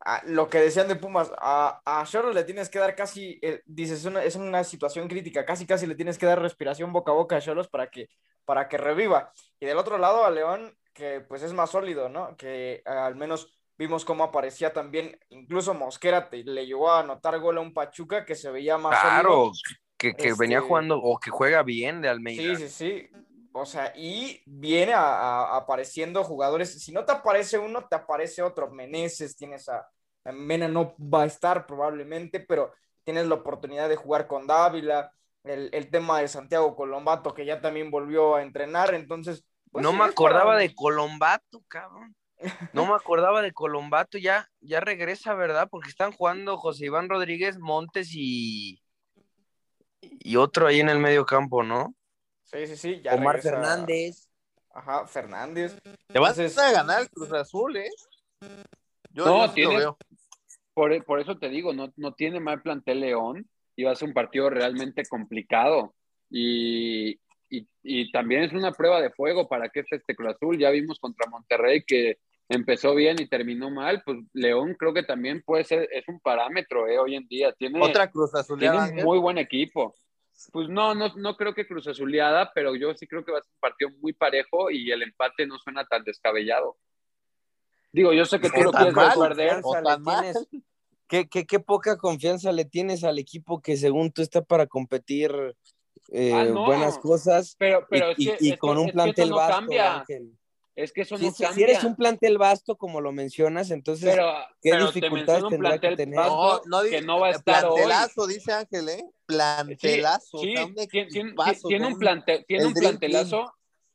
Speaker 3: a- lo que decían de Pumas, a, a le tienes que dar casi, eh, dices, una- es una situación crítica, casi casi le tienes que dar respiración boca a boca a Choros para que, para que reviva. Y del otro lado a León, que pues es más sólido, ¿no? Que eh, al menos vimos cómo aparecía también, incluso Mosquera te- le llegó a anotar gol a un Pachuca que se veía más
Speaker 2: Claro,
Speaker 3: sólido.
Speaker 2: que, que
Speaker 3: Este-
Speaker 2: venía jugando o que juega bien de Almeida.
Speaker 3: Sí, sí, sí. O sea, y viene a, a- apareciendo jugadores. Si no te aparece uno, te aparece otro. Meneses, tienes a, Mena, no va a estar probablemente, pero tienes la oportunidad de jugar con Dávila. El, el tema de Santiago Colombato, que ya también volvió a entrenar. Entonces, pues
Speaker 2: no
Speaker 3: sí,
Speaker 2: me acordaba
Speaker 3: para-
Speaker 2: de Colombato, cabrón. No me acordaba de Colombato, ya, ya regresa, ¿verdad? Porque están jugando José Iván Rodríguez, Montes y, y otro ahí en el medio campo, ¿no?
Speaker 3: Sí, sí, sí. Ya
Speaker 2: Omar
Speaker 3: regresa-
Speaker 2: Fernández.
Speaker 3: Ajá, Fernández.
Speaker 5: Te
Speaker 3: Entonces-
Speaker 5: a ganar el Cruz Azul, ¿eh? Yo,
Speaker 4: No,
Speaker 5: lo veo.
Speaker 4: por, por eso te digo, no, no tiene mal plantel León y va a ser un partido realmente complicado. Y, y, y también es una prueba de fuego para que este Cruz Azul. Ya vimos contra Monterrey que empezó bien y terminó mal. Pues León creo que también puede ser, es un parámetro eh, hoy en día. Tiene,
Speaker 5: Otra Cruz Azul.
Speaker 4: tiene un muy buen equipo. Pues no, no, no creo que Cruz Azuleada, pero yo sí creo que va a ser un partido muy parejo y el empate no suena tan descabellado. Digo, yo sé que tú lo quieres perder,
Speaker 5: o
Speaker 2: le
Speaker 5: tan mal.
Speaker 2: tienes- ¿Qué, qué, qué poca confianza le tienes al equipo que según tú está para competir eh,
Speaker 4: Ah, no.
Speaker 2: buenas cosas
Speaker 4: pero, pero
Speaker 2: y,
Speaker 4: es que,
Speaker 2: y- y
Speaker 4: es
Speaker 2: con
Speaker 4: que-
Speaker 2: un
Speaker 4: es que
Speaker 2: plantel
Speaker 4: no
Speaker 2: vasto,
Speaker 4: cambia.
Speaker 2: Ángel.
Speaker 4: Es que eso
Speaker 2: Si,
Speaker 4: no
Speaker 2: si-
Speaker 4: cambia.
Speaker 2: si eres un plantel vasto, como lo mencionas, entonces,
Speaker 4: pero,
Speaker 2: ¿qué
Speaker 4: pero te
Speaker 2: dificultades
Speaker 4: un
Speaker 2: tendrá que
Speaker 4: plantel
Speaker 2: tener?
Speaker 4: vasto
Speaker 5: No, no
Speaker 4: que
Speaker 5: dice-
Speaker 4: no va a estar hoy.
Speaker 5: Plantelazo, dice Ángel, ¿eh? Plantelazo.
Speaker 4: Sí, sí, tiene, tiene- un, plante, tiene
Speaker 5: el
Speaker 4: un
Speaker 5: Dream
Speaker 4: plantelazo.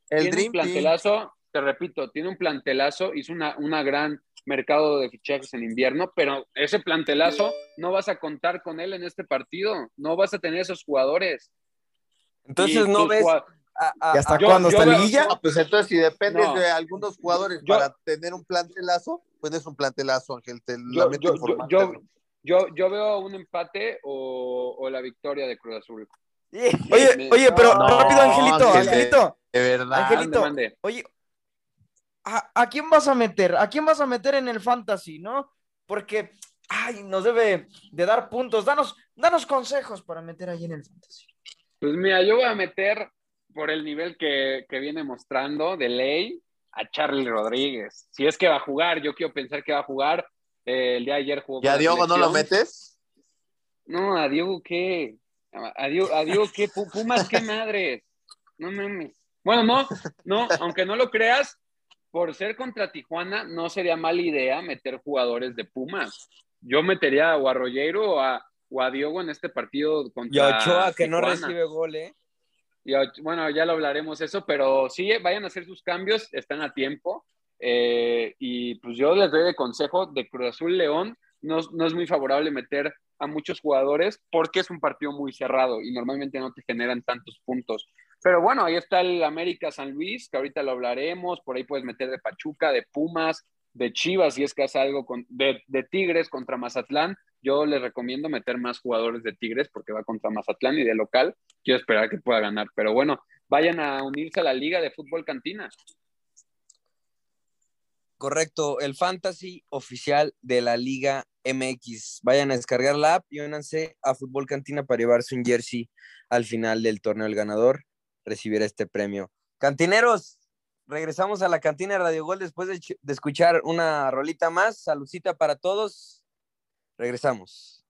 Speaker 5: El
Speaker 4: tiene
Speaker 5: Dream
Speaker 4: un
Speaker 5: Team.
Speaker 4: plantelazo, te repito, tiene un plantelazo, hizo una, una gran mercado de fichajes en invierno, pero ese plantelazo no vas a contar con él en este partido, no vas a tener esos jugadores.
Speaker 2: Entonces,
Speaker 4: Y
Speaker 2: ¿no ves
Speaker 3: ¿Y hasta cuándo está liguilla?
Speaker 5: No, pues entonces si dependes
Speaker 4: No.
Speaker 5: de algunos jugadores
Speaker 4: Yo-
Speaker 5: para tener un plantelazo, pues es un plantelazo, Ángel. Te
Speaker 4: yo,
Speaker 5: lamento
Speaker 4: yo, yo,
Speaker 5: informarte.
Speaker 4: yo, yo, yo veo un empate o, o la victoria de Cruz Azul.
Speaker 3: Oye,
Speaker 4: Me-
Speaker 3: oye, pero
Speaker 5: No,
Speaker 3: rápido, Angelito,
Speaker 5: Ángel,
Speaker 3: Angelito.
Speaker 5: de verdad.
Speaker 3: Angelito.
Speaker 4: Mande, mande.
Speaker 3: Oye, ¿a, a quién vas a meter? ¿A quién vas a meter en el fantasy, no? Porque, ay, nos debe de dar puntos. Danos, danos consejos para meter ahí en el fantasy.
Speaker 4: Pues mira, yo voy a meter por el nivel que, que viene mostrando de ley a Charlie Rodríguez. Si es que va a jugar, yo quiero pensar que va a jugar. Eh, el día de ayer jugó.
Speaker 5: ¿Y a Diogo no lo metes?
Speaker 4: No, a Diego qué. A Diego, a Diego qué. Pu- Pumas qué madres. No mames. Bueno, no, no, aunque no lo creas, por ser contra Tijuana, no sería mala idea meter jugadores de Pumas. Yo metería a Rollero o a, o a Diogo en este partido contra
Speaker 2: Y a Ochoa, que no recibe gol, ¿eh?
Speaker 4: Y bueno, ya lo hablaremos eso, pero sí, vayan a hacer sus cambios, están a tiempo. Eh, y pues yo les doy de consejo de Cruz Azul León, no, no es muy favorable meter a muchos jugadores porque es un partido muy cerrado y normalmente no te generan tantos puntos. Pero bueno, ahí está el América San Luis, que ahorita lo hablaremos, por ahí puedes meter de Pachuca, de Pumas, de Chivas, si es que hace algo con, de Tigres contra Mazatlán. Yo les recomiendo meter más jugadores de Tigres porque va contra Mazatlán y de local. Quiero esperar que pueda ganar. Pero bueno, vayan a unirse a la Liga de Fútbol Cantina.
Speaker 2: Correcto, el fantasy oficial de la Liga MX. Vayan a descargar la app y únanse a Fútbol Cantina para llevarse un jersey al final del torneo. El ganador recibirá este premio. Cantineros, regresamos a la cantina Radio Gol después de, ch- de escuchar una rolita más. Saludcita para todos. Regresamos.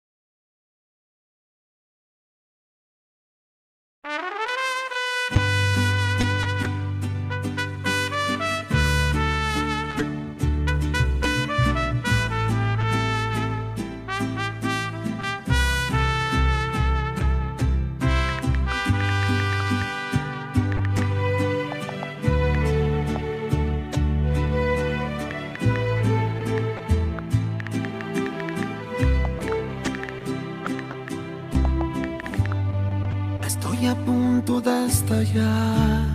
Speaker 6: A punto de estallar.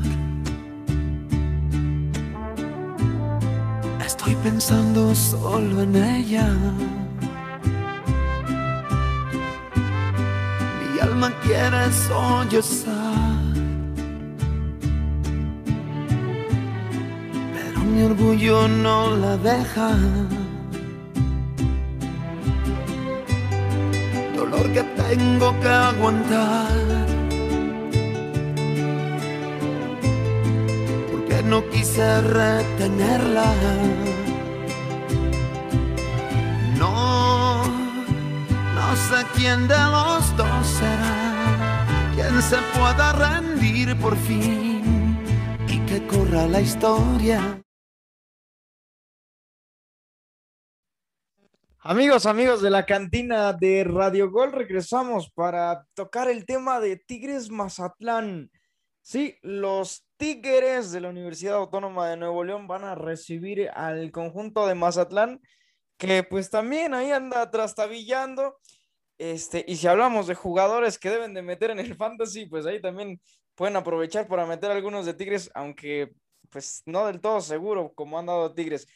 Speaker 6: Estoy pensando solo en ella. Mi alma quiere sollozar. Pero mi orgullo no la deja. Dolor que tengo que aguantar. Quise retenerla. No, no sé quién de los dos será, quien se pueda rendir por fin y que corra la historia.
Speaker 3: Amigos, amigos de la cantina de Radio Gol, regresamos para tocar el tema de Tigres Mazatlán. Sí, los Tigres de la Universidad Autónoma de Nuevo León van a recibir al conjunto de Mazatlán, que pues también ahí anda trastabillando. Este, y si hablamos de jugadores que deben de meter en el fantasy, pues ahí también pueden aprovechar para meter algunos de Tigres, aunque pues no del todo seguro como han dado Tigres.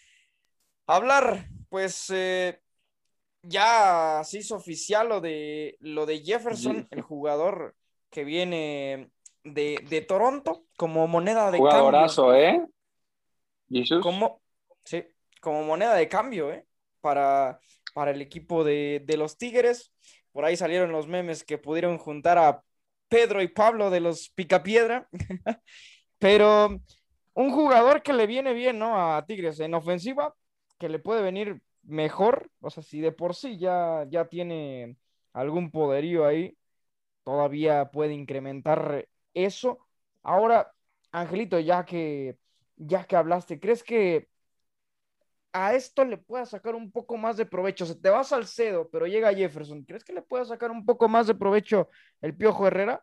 Speaker 3: Hablar, pues eh, ya se hizo oficial lo de lo de Jefferson, el jugador que viene de, de Toronto como moneda de
Speaker 4: Jugadorazo,
Speaker 3: cambio.
Speaker 4: ¿eh? Jesús.
Speaker 3: Como, sí, como moneda de cambio, ¿eh? Para, para el equipo de, de los Tigres. Por ahí salieron los memes que pudieron juntar a Pedro y Pablo de los Picapiedra. Pero un jugador que le viene bien, ¿no? A Tigres en ofensiva, que le puede venir mejor. O sea, si de por sí ya, ya tiene algún poderío ahí, todavía puede incrementar eso. Ahora, Angelito, ya que, ya que hablaste, ¿crees que a esto le pueda sacar un poco más de provecho? Se te va Salcedo, pero llega Jefferson. ¿Crees que le pueda sacar un poco más de provecho el Piojo Herrera?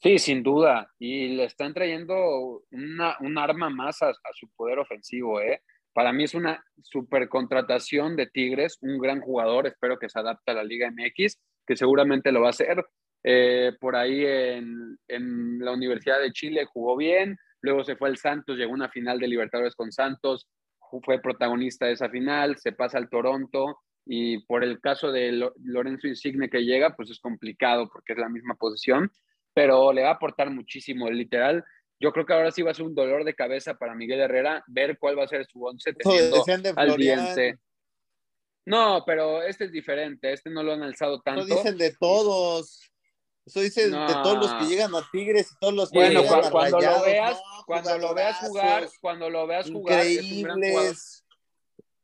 Speaker 4: Sí, sin duda. Y le están trayendo una, un arma más a, a, su poder ofensivo, ¿eh? Para mí es una super contratación de Tigres, un gran jugador, espero que se adapte a la Liga MX, que seguramente lo va a hacer. Eh, por ahí en, en, la Universidad de Chile jugó bien, luego se fue al Santos, llegó a una final de Libertadores con Santos, fue protagonista de esa final, se pasa al Toronto y por el caso de Lorenzo Insigne que llega, pues es complicado porque es la misma posición, pero le va a aportar muchísimo, literal. Yo creo que ahora sí va a ser un dolor de cabeza para Miguel Herrera ver cuál va a ser su once teniendo
Speaker 5: de
Speaker 4: al. No, pero este es diferente, este no lo han alzado tanto.
Speaker 5: No dicen de todos. Eso dicen no. de todos los que llegan a Tigres y todos los que
Speaker 4: bueno,
Speaker 5: llegan a
Speaker 4: cuando lo veas, no, cuando lo veas jugar, cuando lo veas jugar,
Speaker 5: increíbles.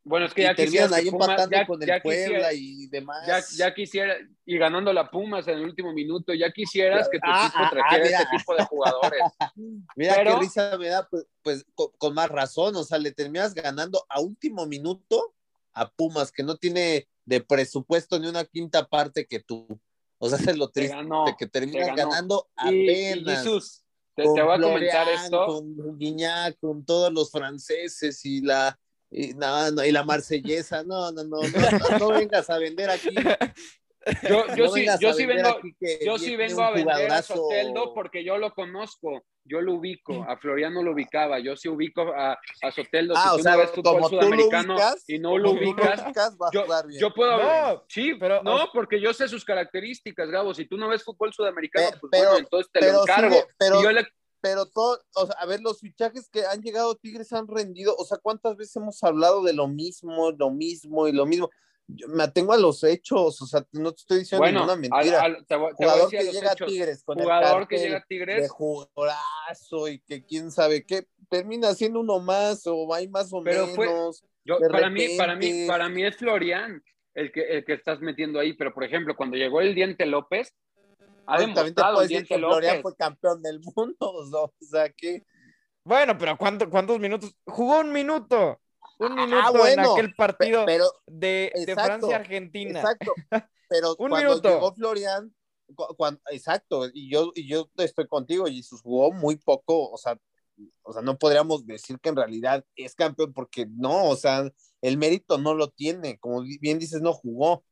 Speaker 4: Bueno, es que
Speaker 5: y
Speaker 4: ya
Speaker 5: terminan
Speaker 4: quisiera
Speaker 5: ahí empatando
Speaker 4: ya,
Speaker 5: con el
Speaker 4: ya
Speaker 5: Puebla y demás.
Speaker 4: Ya, ya, quisiera, y ganando la Pumas en el último minuto, ya quisieras que tu
Speaker 5: Ah,
Speaker 4: equipo
Speaker 5: ah,
Speaker 4: trajera
Speaker 5: ah,
Speaker 4: este tipo de jugadores.
Speaker 5: Mira
Speaker 4: Pero-
Speaker 5: qué risa me da, pues, pues, con, con más razón, o sea, le terminas ganando a último minuto a Pumas, que no tiene de presupuesto ni una quinta parte que tú. O sea, es lo
Speaker 4: Te
Speaker 5: triste,
Speaker 4: ganó,
Speaker 5: que terminas ganando
Speaker 4: Y, y
Speaker 5: apenas.
Speaker 4: Jesús, te, te voy a comentar
Speaker 5: Florian,
Speaker 4: esto.
Speaker 5: Con Guiñac, con todos los franceses y la y, no, no, y la marsellesa, no, no, no, no vengas a vender aquí.
Speaker 4: Yo, yo
Speaker 5: no
Speaker 4: sí, yo sí vengo, yo sí vengo a vender a. Soteldo porque yo lo conozco, yo lo ubico. A Florian no lo ubicaba, yo sí ubico a, a Soteldo.
Speaker 5: Ah,
Speaker 4: si
Speaker 5: o
Speaker 4: tú
Speaker 5: sea,
Speaker 4: no ves fútbol
Speaker 5: como tú lo
Speaker 4: sudamericano
Speaker 5: ubicas,
Speaker 4: y no lo ubicas,
Speaker 5: a
Speaker 4: yo,
Speaker 5: jugar bien.
Speaker 4: yo puedo
Speaker 3: No,
Speaker 4: sí,
Speaker 3: pero-
Speaker 4: no, porque yo sé sus características, Gabo. Si tú no ves fútbol sudamericano, pues
Speaker 5: pero-
Speaker 4: bueno, entonces te lo encargo.
Speaker 5: sigue- pero-
Speaker 4: Y yo le-
Speaker 5: pero todo, o sea, a ver, los fichajes que han llegado Tigres han rendido, o sea, ¿cuántas veces hemos hablado de lo mismo, lo mismo y lo mismo? Yo me atengo a los hechos, o sea, no te estoy diciendo
Speaker 4: Bueno,
Speaker 5: ninguna
Speaker 4: al-
Speaker 5: mentira.
Speaker 4: al- te voy- te a
Speaker 5: jugador que llega a. Tigres con
Speaker 4: Jugador
Speaker 5: el
Speaker 4: que llega a Tigres.
Speaker 5: de jugadorazo y que quién sabe qué, termina siendo uno más o hay más o
Speaker 4: Pero fue-
Speaker 5: menos.
Speaker 4: Yo, para, mí, para, mí, para mí es Florian el que, el que estás metiendo ahí, pero por ejemplo, cuando llegó el Diente López, ha
Speaker 5: Bueno, también te
Speaker 4: demostrado el
Speaker 5: decir
Speaker 4: Diente
Speaker 5: que Florian
Speaker 4: López.
Speaker 5: fue campeón del mundo, o sea que
Speaker 3: Bueno, pero ¿cuánto- ¿cuántos minutos? Jugó un minuto. Un minuto
Speaker 5: Ah,
Speaker 3: en
Speaker 5: bueno,
Speaker 3: aquel
Speaker 5: pe-
Speaker 3: partido
Speaker 5: pero
Speaker 3: de, de Francia-Argentina.
Speaker 5: Exacto. Pero
Speaker 3: Un
Speaker 5: cuando
Speaker 3: minuto.
Speaker 5: llegó Florian, exacto, y yo, y yo estoy contigo, y sus jugó muy poco, o sea, o sea, no podríamos decir que en realidad es campeón, porque no, o sea, el mérito no lo tiene, como bien dices, no jugó.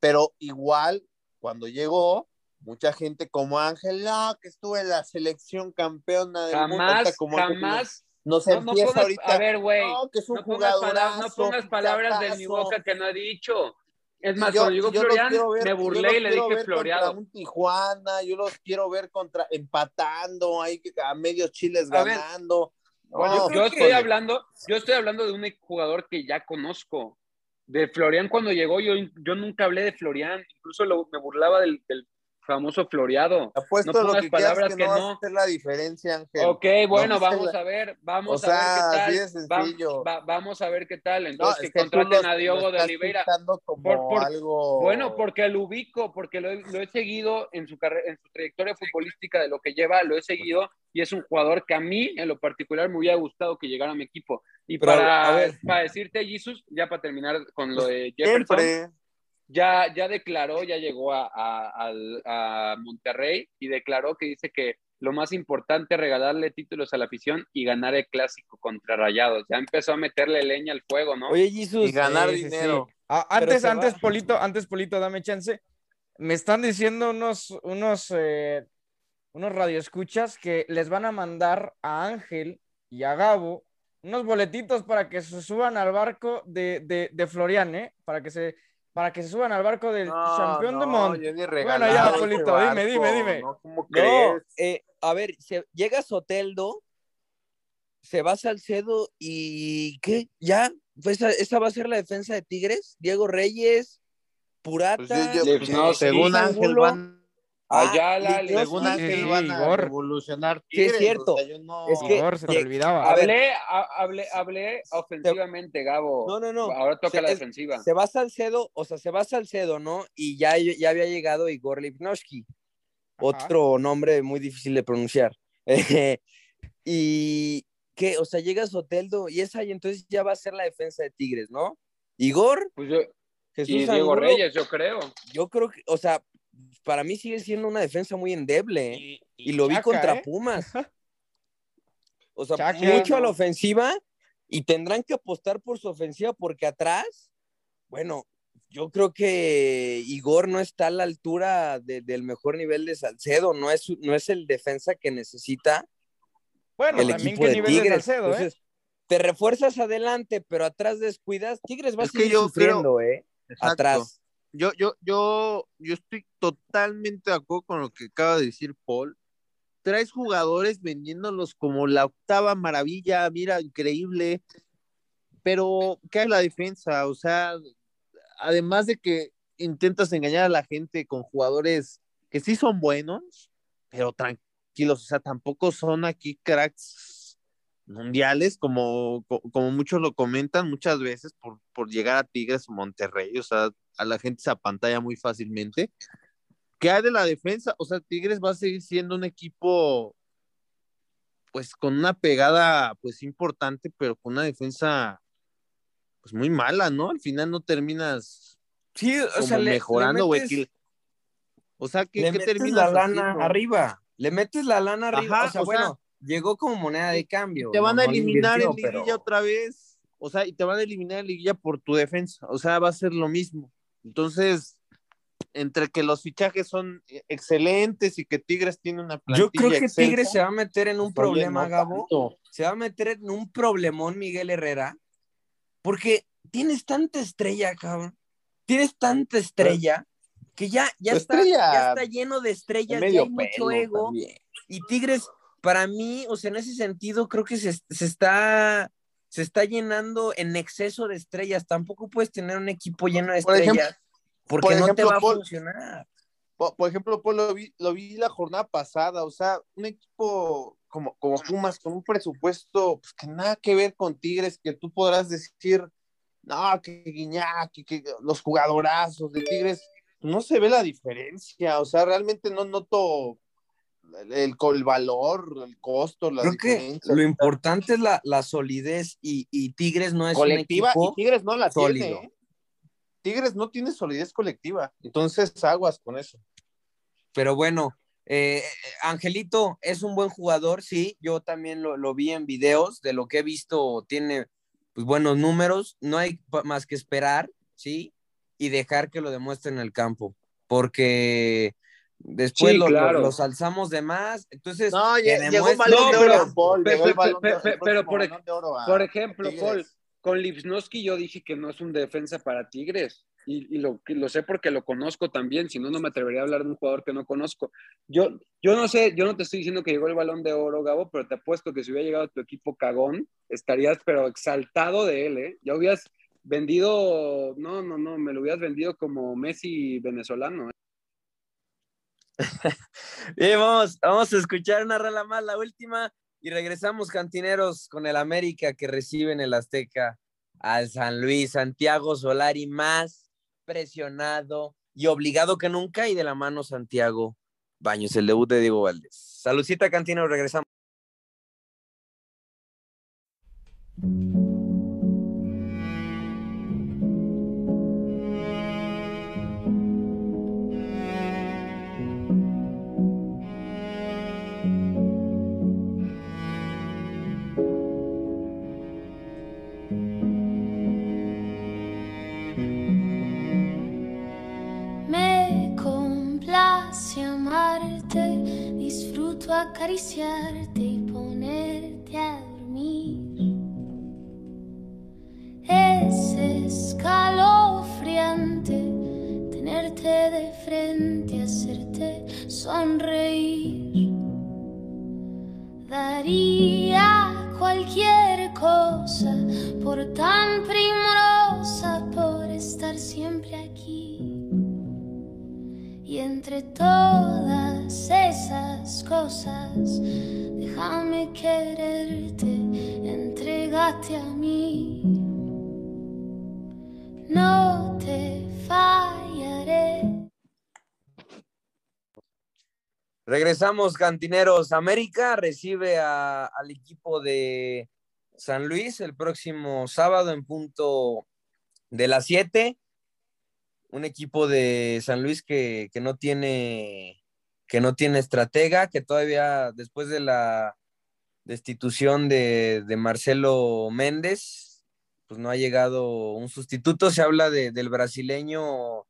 Speaker 5: Pero igual, cuando llegó, mucha gente como Ángel, no, que estuvo en la selección campeona del mundo,
Speaker 4: Jamás,
Speaker 5: ahorita como
Speaker 4: jamás.
Speaker 5: Nos
Speaker 4: No, no
Speaker 5: empieza
Speaker 4: pongas-
Speaker 5: ahorita.
Speaker 4: a ver, güey.
Speaker 5: no, que es un
Speaker 4: No pongas, palabras, no
Speaker 5: jugadorazo,
Speaker 4: pongas palabras de mi boca que no he dicho. Es más,
Speaker 5: yo-
Speaker 4: cuando
Speaker 5: yo los
Speaker 4: Florian,
Speaker 5: ver-
Speaker 4: me
Speaker 5: yo
Speaker 4: burlé y le dije floreado.
Speaker 5: Un Tijuana, yo los quiero ver contra empatando, ahí que- a medios chiles
Speaker 4: A
Speaker 5: ganando.
Speaker 4: Bueno,
Speaker 5: No,
Speaker 4: yo estoy hablando, yo estoy hablando de un jugador que ya conozco. De Florian cuando llegó, yo, yo nunca hablé de Florian, incluso lo- me burlaba del, del famoso floreado.
Speaker 5: Apuesto
Speaker 4: no
Speaker 5: lo quieras
Speaker 4: palabras
Speaker 5: que,
Speaker 4: que
Speaker 5: no,
Speaker 4: no.
Speaker 5: a hacer la diferencia, Ángel.
Speaker 4: Ok, bueno,
Speaker 5: No,
Speaker 4: vamos a ver, vamos
Speaker 5: o
Speaker 4: a ver qué tal.
Speaker 5: así de
Speaker 4: Va-
Speaker 5: sencillo.
Speaker 4: va- vamos a ver qué tal. Entonces,
Speaker 5: es
Speaker 4: que contraten a Diogo de Oliveira.
Speaker 5: como
Speaker 4: Por- por-
Speaker 5: algo...
Speaker 4: Bueno, porque lo ubico, porque lo, he- lo he seguido en su carrera, en su trayectoria futbolística de lo que lleva, lo he seguido y es un jugador que a mí en lo particular me hubiera gustado que llegara a mi equipo. Y
Speaker 2: Pero,
Speaker 4: para,
Speaker 2: a ver.
Speaker 4: para decirte, Jesus, ya para terminar con lo de Jefferson,
Speaker 5: Siempre.
Speaker 4: Ya, ya declaró, ya llegó a, a- al- a Monterrey y declaró que dice que lo más importante es regalarle títulos a la afición y ganar el clásico contra Rayados. Ya empezó a meterle leña al fuego, ¿no?
Speaker 2: Oye, Jesus,
Speaker 5: Y ganar
Speaker 3: Sí, sí, sí.
Speaker 5: dinero.
Speaker 3: Ah, antes,
Speaker 2: va.
Speaker 3: antes, Polito, antes, Polito, dame chance. Me están diciendo unos, unos, eh, unos radioescuchas que les van a mandar a Ángel y a Gabo unos boletitos para que se suban al barco de, de, de Florian, ¿eh? Para que se, para que se suban al barco del
Speaker 5: No,
Speaker 3: campeón de
Speaker 5: no,
Speaker 3: Mont.
Speaker 5: yo ni
Speaker 3: ya, Polito, dime, dime, dime.
Speaker 5: ¿no? ¿Cómo
Speaker 2: No,
Speaker 5: crees?
Speaker 2: eh, a ver, se, llega Soteldo, se va Salcedo y ¿qué? ¿Ya? Pues esa, esa va a ser la defensa de Tigres. Diego Reyes, Purata,
Speaker 5: Pues yo- yo-
Speaker 4: Le-
Speaker 5: pues,
Speaker 4: no,
Speaker 5: según
Speaker 2: sí,
Speaker 5: Ángel van
Speaker 4: Ayala,
Speaker 2: Liguioski.
Speaker 5: según Ángel
Speaker 3: sí,
Speaker 5: van a
Speaker 3: Igor.
Speaker 5: revolucionar
Speaker 2: Sí, es cierto.
Speaker 5: o sea, yo no-
Speaker 2: Es que-
Speaker 3: Igor, se te olvidaba.
Speaker 4: Hablé, ha- hablé, hablé ofensivamente, Gabo.
Speaker 2: No, no, no.
Speaker 4: Ahora toca
Speaker 2: Se-
Speaker 4: la
Speaker 2: es-
Speaker 4: defensiva.
Speaker 2: se va Salcedo, o sea, se va Salcedo, ¿no? Y ya, ya había llegado Igor Lipnowski, otro nombre muy difícil de pronunciar. y que, o sea, llega Soteldo y es ahí, entonces ya va a ser la defensa de Tigres, ¿no? Igor,
Speaker 4: Pues yo,
Speaker 2: Jesús
Speaker 4: y Diego
Speaker 2: Angulo,
Speaker 4: Reyes, yo creo.
Speaker 2: yo creo que, o sea, para mí sigue siendo una defensa muy endeble, ¿eh?
Speaker 3: Y,
Speaker 2: Y lo vi contra
Speaker 3: ¿eh?
Speaker 2: Pumas. O sea,
Speaker 3: Chaca,
Speaker 2: mucho a la ofensiva y tendrán que apostar por su ofensiva porque atrás, bueno, yo creo que Igor no está a la altura de- del mejor nivel de Salcedo, no es, no es el defensa que necesita
Speaker 3: Bueno,
Speaker 2: el
Speaker 3: también
Speaker 2: equipo
Speaker 3: qué
Speaker 2: de
Speaker 3: nivel de. Salcedo, ¿eh?
Speaker 2: Entonces, te refuerzas adelante, pero atrás descuidas, Tigres va
Speaker 5: Es
Speaker 2: a seguir sufriendo, ¿eh?
Speaker 5: Exacto.
Speaker 2: Atrás.
Speaker 5: Yo, yo, yo, yo estoy totalmente de acuerdo con lo que acaba de decir Paul. Traes jugadores vendiéndolos como la octava maravilla, mira, increíble. Pero, ¿qué hay la defensa? O sea, además de que intentas engañar a la gente con jugadores que sí son buenos, pero tranquilos, o sea, tampoco son aquí cracks mundiales, como, co- como muchos lo comentan muchas veces por, por llegar a Tigres o Monterrey, o sea, a la gente se apantalla muy fácilmente. ¿Qué hay de la defensa? O sea, Tigres va a seguir siendo un equipo, pues con una pegada, pues importante, pero con una defensa, pues muy mala, ¿no? Al final no terminas
Speaker 2: Sí, o
Speaker 5: como
Speaker 2: sea,
Speaker 5: mejorando, güey. que- O sea, ¿qué,
Speaker 2: le
Speaker 5: qué
Speaker 2: metes
Speaker 5: terminas
Speaker 2: la lana
Speaker 5: haciendo?
Speaker 2: arriba, le metes la lana arriba,
Speaker 5: Ajá,
Speaker 2: o sea,
Speaker 5: o sea,
Speaker 2: bueno, llegó como moneda de cambio.
Speaker 5: te van a eliminar en liguilla
Speaker 2: pero-
Speaker 5: otra vez. O sea, y te van a eliminar en liguilla por tu defensa. O sea, va a ser lo mismo. Entonces, entre que los fichajes son excelentes y que Tigres tiene una plantilla
Speaker 2: Yo creo que
Speaker 5: excelsa,
Speaker 2: Tigres se va a meter en un
Speaker 5: pues,
Speaker 2: problema, Gabo.
Speaker 5: tanto.
Speaker 2: Se va a meter en un problemón Miguel Herrera, porque tienes tanta estrella, cabrón. Tienes tanta estrella que ya, ya,
Speaker 5: Tu
Speaker 2: está, ya está lleno de estrellas, ya hay mucho ego.
Speaker 5: también.
Speaker 2: Y Tigres, para mí, o sea, en ese sentido, creo que se, se está se está llenando en exceso de estrellas. Tampoco puedes tener un equipo lleno de
Speaker 5: Por ejemplo-
Speaker 2: estrellas porque
Speaker 5: por
Speaker 2: no te va a funcionar.
Speaker 5: Por, por ejemplo, Paul, lo vi, lo vi la jornada pasada, o sea, un equipo como, como Pumas con un presupuesto pues, que nada que ver con Tigres, que tú podrás decir, no, que Guiñac, que, que los jugadorazos de Tigres, no se ve la diferencia, o sea, realmente no noto el, el, valor, el costo,
Speaker 2: Creo que lo importante es la, la solidez y, y Tigres no es
Speaker 5: colectiva
Speaker 2: un
Speaker 5: y. Tigres no la
Speaker 2: sólido.
Speaker 5: tiene. ¿eh? Tigres no tiene solidez colectiva, entonces aguas con eso.
Speaker 2: Pero bueno, eh, Angelito es un buen jugador, sí, yo también lo, lo vi en videos, de lo que he visto tiene pues, buenos números, no hay más que esperar, sí, y dejar que lo demuestre en el campo, porque después
Speaker 4: Sí,
Speaker 2: lo- lo-
Speaker 4: claro.
Speaker 2: los alzamos de más, entonces
Speaker 5: No, lle- llegó el balón de
Speaker 4: pero-
Speaker 5: oro, Paul,
Speaker 4: pe- pe-
Speaker 5: balón
Speaker 4: pe- pero por ej-
Speaker 5: balón de oro a
Speaker 4: Por ejemplo,
Speaker 5: Tigres.
Speaker 4: Paul, con Lipsnowski yo dije que no es un defensa para Tigres y, y lo, sé porque lo conozco también, si no, no me atrevería a hablar de un jugador que no conozco. Yo, yo no sé, yo no te estoy diciendo que llegó el balón de oro, Gabo, pero te apuesto que si hubiera llegado tu equipo cagón, estarías pero exaltado de él, ¿eh? Ya hubieras vendido, no, no, no, me lo hubieras vendido como Messi venezolano. ¿eh?
Speaker 2: Vamos, vamos a escuchar una rola más, la última, y regresamos cantineros con el América que recibe en el Azteca al San Luis, Santiago Solari más presionado y obligado que nunca, y de la mano Santiago Baños, el debut de Diego Valdés. Saludcita, cantineros, regresamos.
Speaker 8: Disfruto acariciarte y ponerte a
Speaker 2: Regresamos, cantineros. América recibe a- al equipo de San Luis el próximo sábado en punto de las 7. Un equipo de San Luis que, que no tiene que no tiene estratega, que todavía después de la destitución de, Marcelo Méndez, pues no ha llegado un sustituto. Se habla de- del brasileño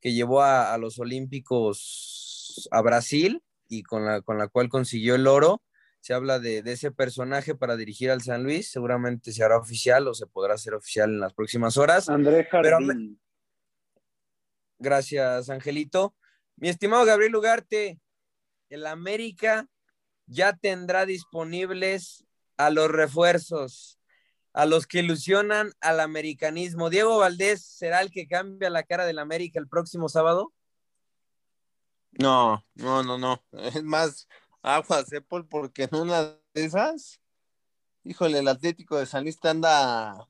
Speaker 2: que llevó a los Olímpicos a Brasil y con la, con la cual consiguió el oro. Se habla de, de ese personaje para dirigir al San Luis. Seguramente se hará oficial o se podrá hacer oficial en las próximas horas.
Speaker 4: André
Speaker 2: Pero
Speaker 4: Jardín.
Speaker 2: Gracias, Angelito. Mi estimado Gabriel Ugarte, el América ya tendrá disponibles a los refuerzos, a los que ilusionan al americanismo. Diego Valdés será el que cambia la cara del América el próximo sábado.
Speaker 5: No, no, no, no. Es más, aguas, ¿eh, Paul? Porque en una de esas, híjole, el Atlético de San Luis te anda,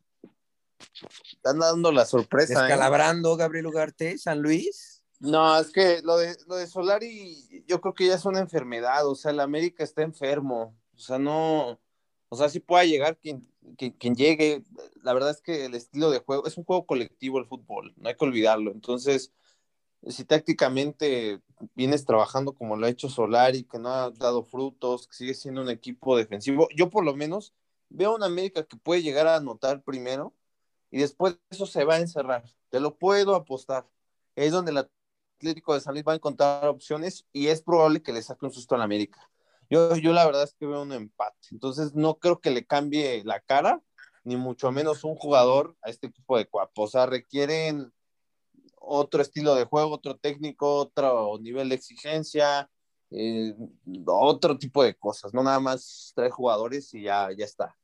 Speaker 5: te anda dando la sorpresa. ¿eh?
Speaker 2: Descalabrando Gabriel Ugarte, San Luis.
Speaker 5: No, es que lo de, lo de Solari, yo creo que ya es una enfermedad. O sea, el América está enfermo. O sea, no. O sea, sí pueda llegar quien, quien, quien llegue. La verdad es que el estilo de juego es un juego colectivo el fútbol, no hay que olvidarlo. Entonces, si tácticamente vienes trabajando como lo ha hecho Solari, que no ha dado frutos, que sigue siendo un equipo defensivo, yo por lo menos veo a una América que puede llegar a anotar primero y después eso se va a encerrar. Te lo puedo apostar. Es donde el Atlético de San Luis va a encontrar opciones y es probable que le saque un susto a la América. Yo, yo la verdad es que veo un empate. Entonces no creo que le cambie la cara, ni mucho menos un jugador a este equipo de Cuapo. O sea, requieren otro estilo de juego, otro técnico, otro nivel de exigencia, eh, otro tipo de cosas. No nada más trae jugadores y ya, ya está.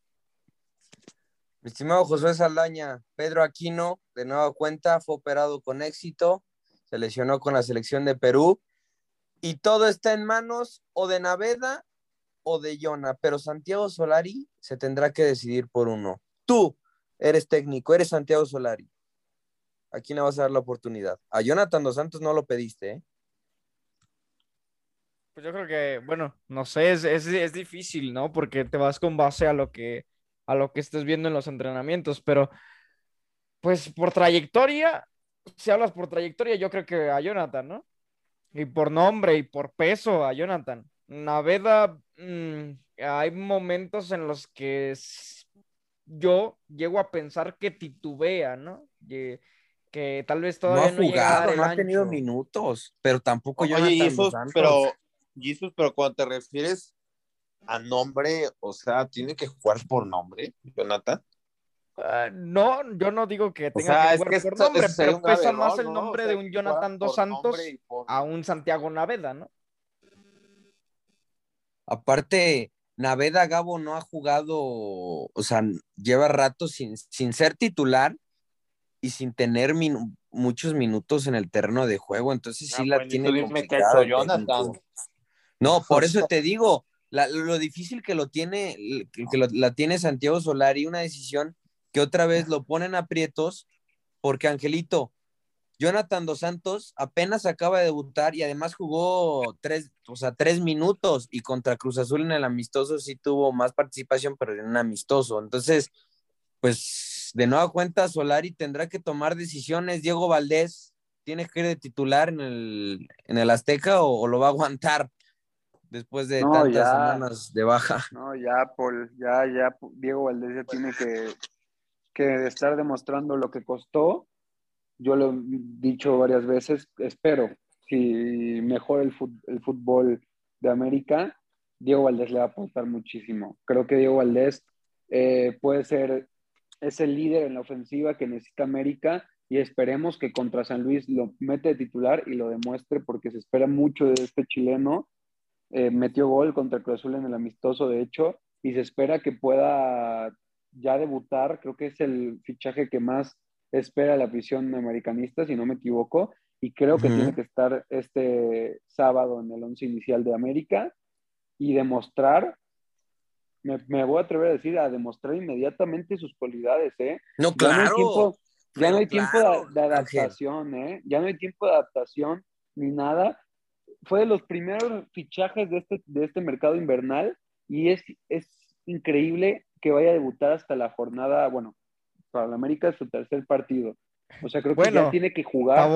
Speaker 2: Mi estimado Josué Saldaña, Pedro Aquino, de nueva cuenta, fue operado con éxito, se lesionó con la selección de Perú y todo está en manos o de Naveda o de Yona, pero Santiago Solari se tendrá que decidir por uno. Tú eres técnico, eres Santiago Solari. ¿A quién le vas a dar la oportunidad? A Jonathan Dos Santos no lo pediste, ¿eh?
Speaker 3: Pues yo creo que, bueno, no sé, es, es, es difícil, ¿no? Porque te vas con base a lo que, a lo que estés viendo en los entrenamientos, pero pues por trayectoria, si hablas por trayectoria, yo creo que a Jonathan, ¿no? Y por nombre y por peso a Jonathan. Naveda, mm, hay momentos en los que yo llego a pensar que titubea, ¿no? Que tal vez
Speaker 2: No
Speaker 3: todavía
Speaker 2: ha
Speaker 3: no, llega a dar
Speaker 2: jugado,
Speaker 3: el
Speaker 2: no ha tenido
Speaker 3: ancho.
Speaker 2: minutos, pero tampoco
Speaker 5: Oye,
Speaker 2: Jonathan Dos
Speaker 5: Jesus, pero, Jesus, pero cuando te refieres a nombre, o sea, tiene que jugar por nombre, Jonathan.
Speaker 3: Ah, no, yo no digo que
Speaker 5: O
Speaker 3: tenga
Speaker 5: sea,
Speaker 3: que
Speaker 5: es
Speaker 3: jugar
Speaker 5: que
Speaker 3: por
Speaker 5: esto-
Speaker 3: nombre, pero pesa más el
Speaker 5: ¿no?
Speaker 3: nombre
Speaker 5: O sea,
Speaker 3: de un Jonathan Dos Santos
Speaker 5: por-
Speaker 3: a un Santiago Naveda, ¿no?
Speaker 2: Aparte, Naveda Gabo no ha jugado, o sea, lleva rato sin, sin ser titular y sin tener muchos minutos en el terreno de juego, entonces sí
Speaker 5: Ah,
Speaker 2: la
Speaker 5: pues,
Speaker 2: tiene complicada. No, por eso te digo, la- lo difícil que lo tiene, que, que lo- la tiene Santiago Solari, una decisión que otra vez lo ponen aprietos, porque Angelito, Jonathan Dos Santos apenas acaba de debutar y además jugó tres, o sea, tres minutos y contra Cruz Azul en el amistoso sí tuvo más participación, pero en un amistoso. Entonces, pues de nueva cuenta, Solari tendrá que tomar decisiones. Diego Valdés tiene que ir de titular en el, en el Azteca o, o lo va a aguantar después de
Speaker 4: No,
Speaker 2: tantas
Speaker 4: ya.
Speaker 2: semanas de baja.
Speaker 4: No, ya, Paul, ya, ya, Diego Valdés ya tiene que, que estar demostrando lo que costó. Yo lo he dicho varias veces, espero, si mejora el, fut- el fútbol de América, Diego Valdés le va a aportar muchísimo. Creo que Diego Valdés eh, puede ser ese líder en la ofensiva que necesita América y esperemos que contra San Luis lo mete de titular y lo demuestre porque se espera mucho de este chileno eh, metió gol contra Cruz Azul en el amistoso, de hecho, y se espera que pueda ya debutar. Creo que es el fichaje que más espera la afición americanista, si no me equivoco, y creo que tiene que estar este sábado en el once inicial de América y demostrar, me, me voy a atrever a decir, a demostrar inmediatamente sus cualidades, ¿eh?
Speaker 2: No,
Speaker 4: Ya no hay
Speaker 2: claro.
Speaker 4: tiempo, ya no hay tiempo
Speaker 2: claro,
Speaker 4: de, adaptación, ¿eh? Ya no hay tiempo de adaptación ni nada. Fue de los primeros fichajes de este, de este mercado invernal y es, es increíble que vaya a debutar hasta la jornada, bueno, para la América es su tercer partido. O sea, creo que
Speaker 3: Bueno,
Speaker 4: ya tiene que jugar.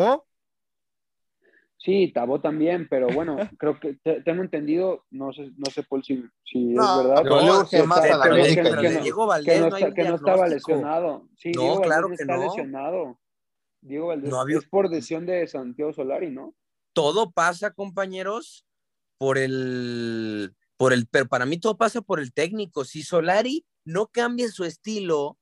Speaker 4: Sí, Tabó también, pero bueno, creo que te- tengo entendido, no sé, no sé Paul, si, si
Speaker 5: No,
Speaker 4: es verdad.
Speaker 5: pero
Speaker 2: No,
Speaker 5: urge
Speaker 2: que-
Speaker 5: más
Speaker 2: que-
Speaker 5: a la
Speaker 2: pero-
Speaker 4: que no-
Speaker 2: Diego
Speaker 4: que
Speaker 2: Valdés
Speaker 4: no,
Speaker 2: no
Speaker 4: está- que no estaba lesionado. Sí,
Speaker 2: No,
Speaker 4: Diego
Speaker 2: claro
Speaker 4: Valdés
Speaker 2: que
Speaker 4: está
Speaker 2: no.
Speaker 4: lesionado. Diego Valdés
Speaker 2: No había-
Speaker 4: es por decisión de Santiago Solari, ¿no?
Speaker 2: todo pasa, compañeros, por el, por el, pero para mí todo pasa por el técnico. Si Solari no cambia su estilo,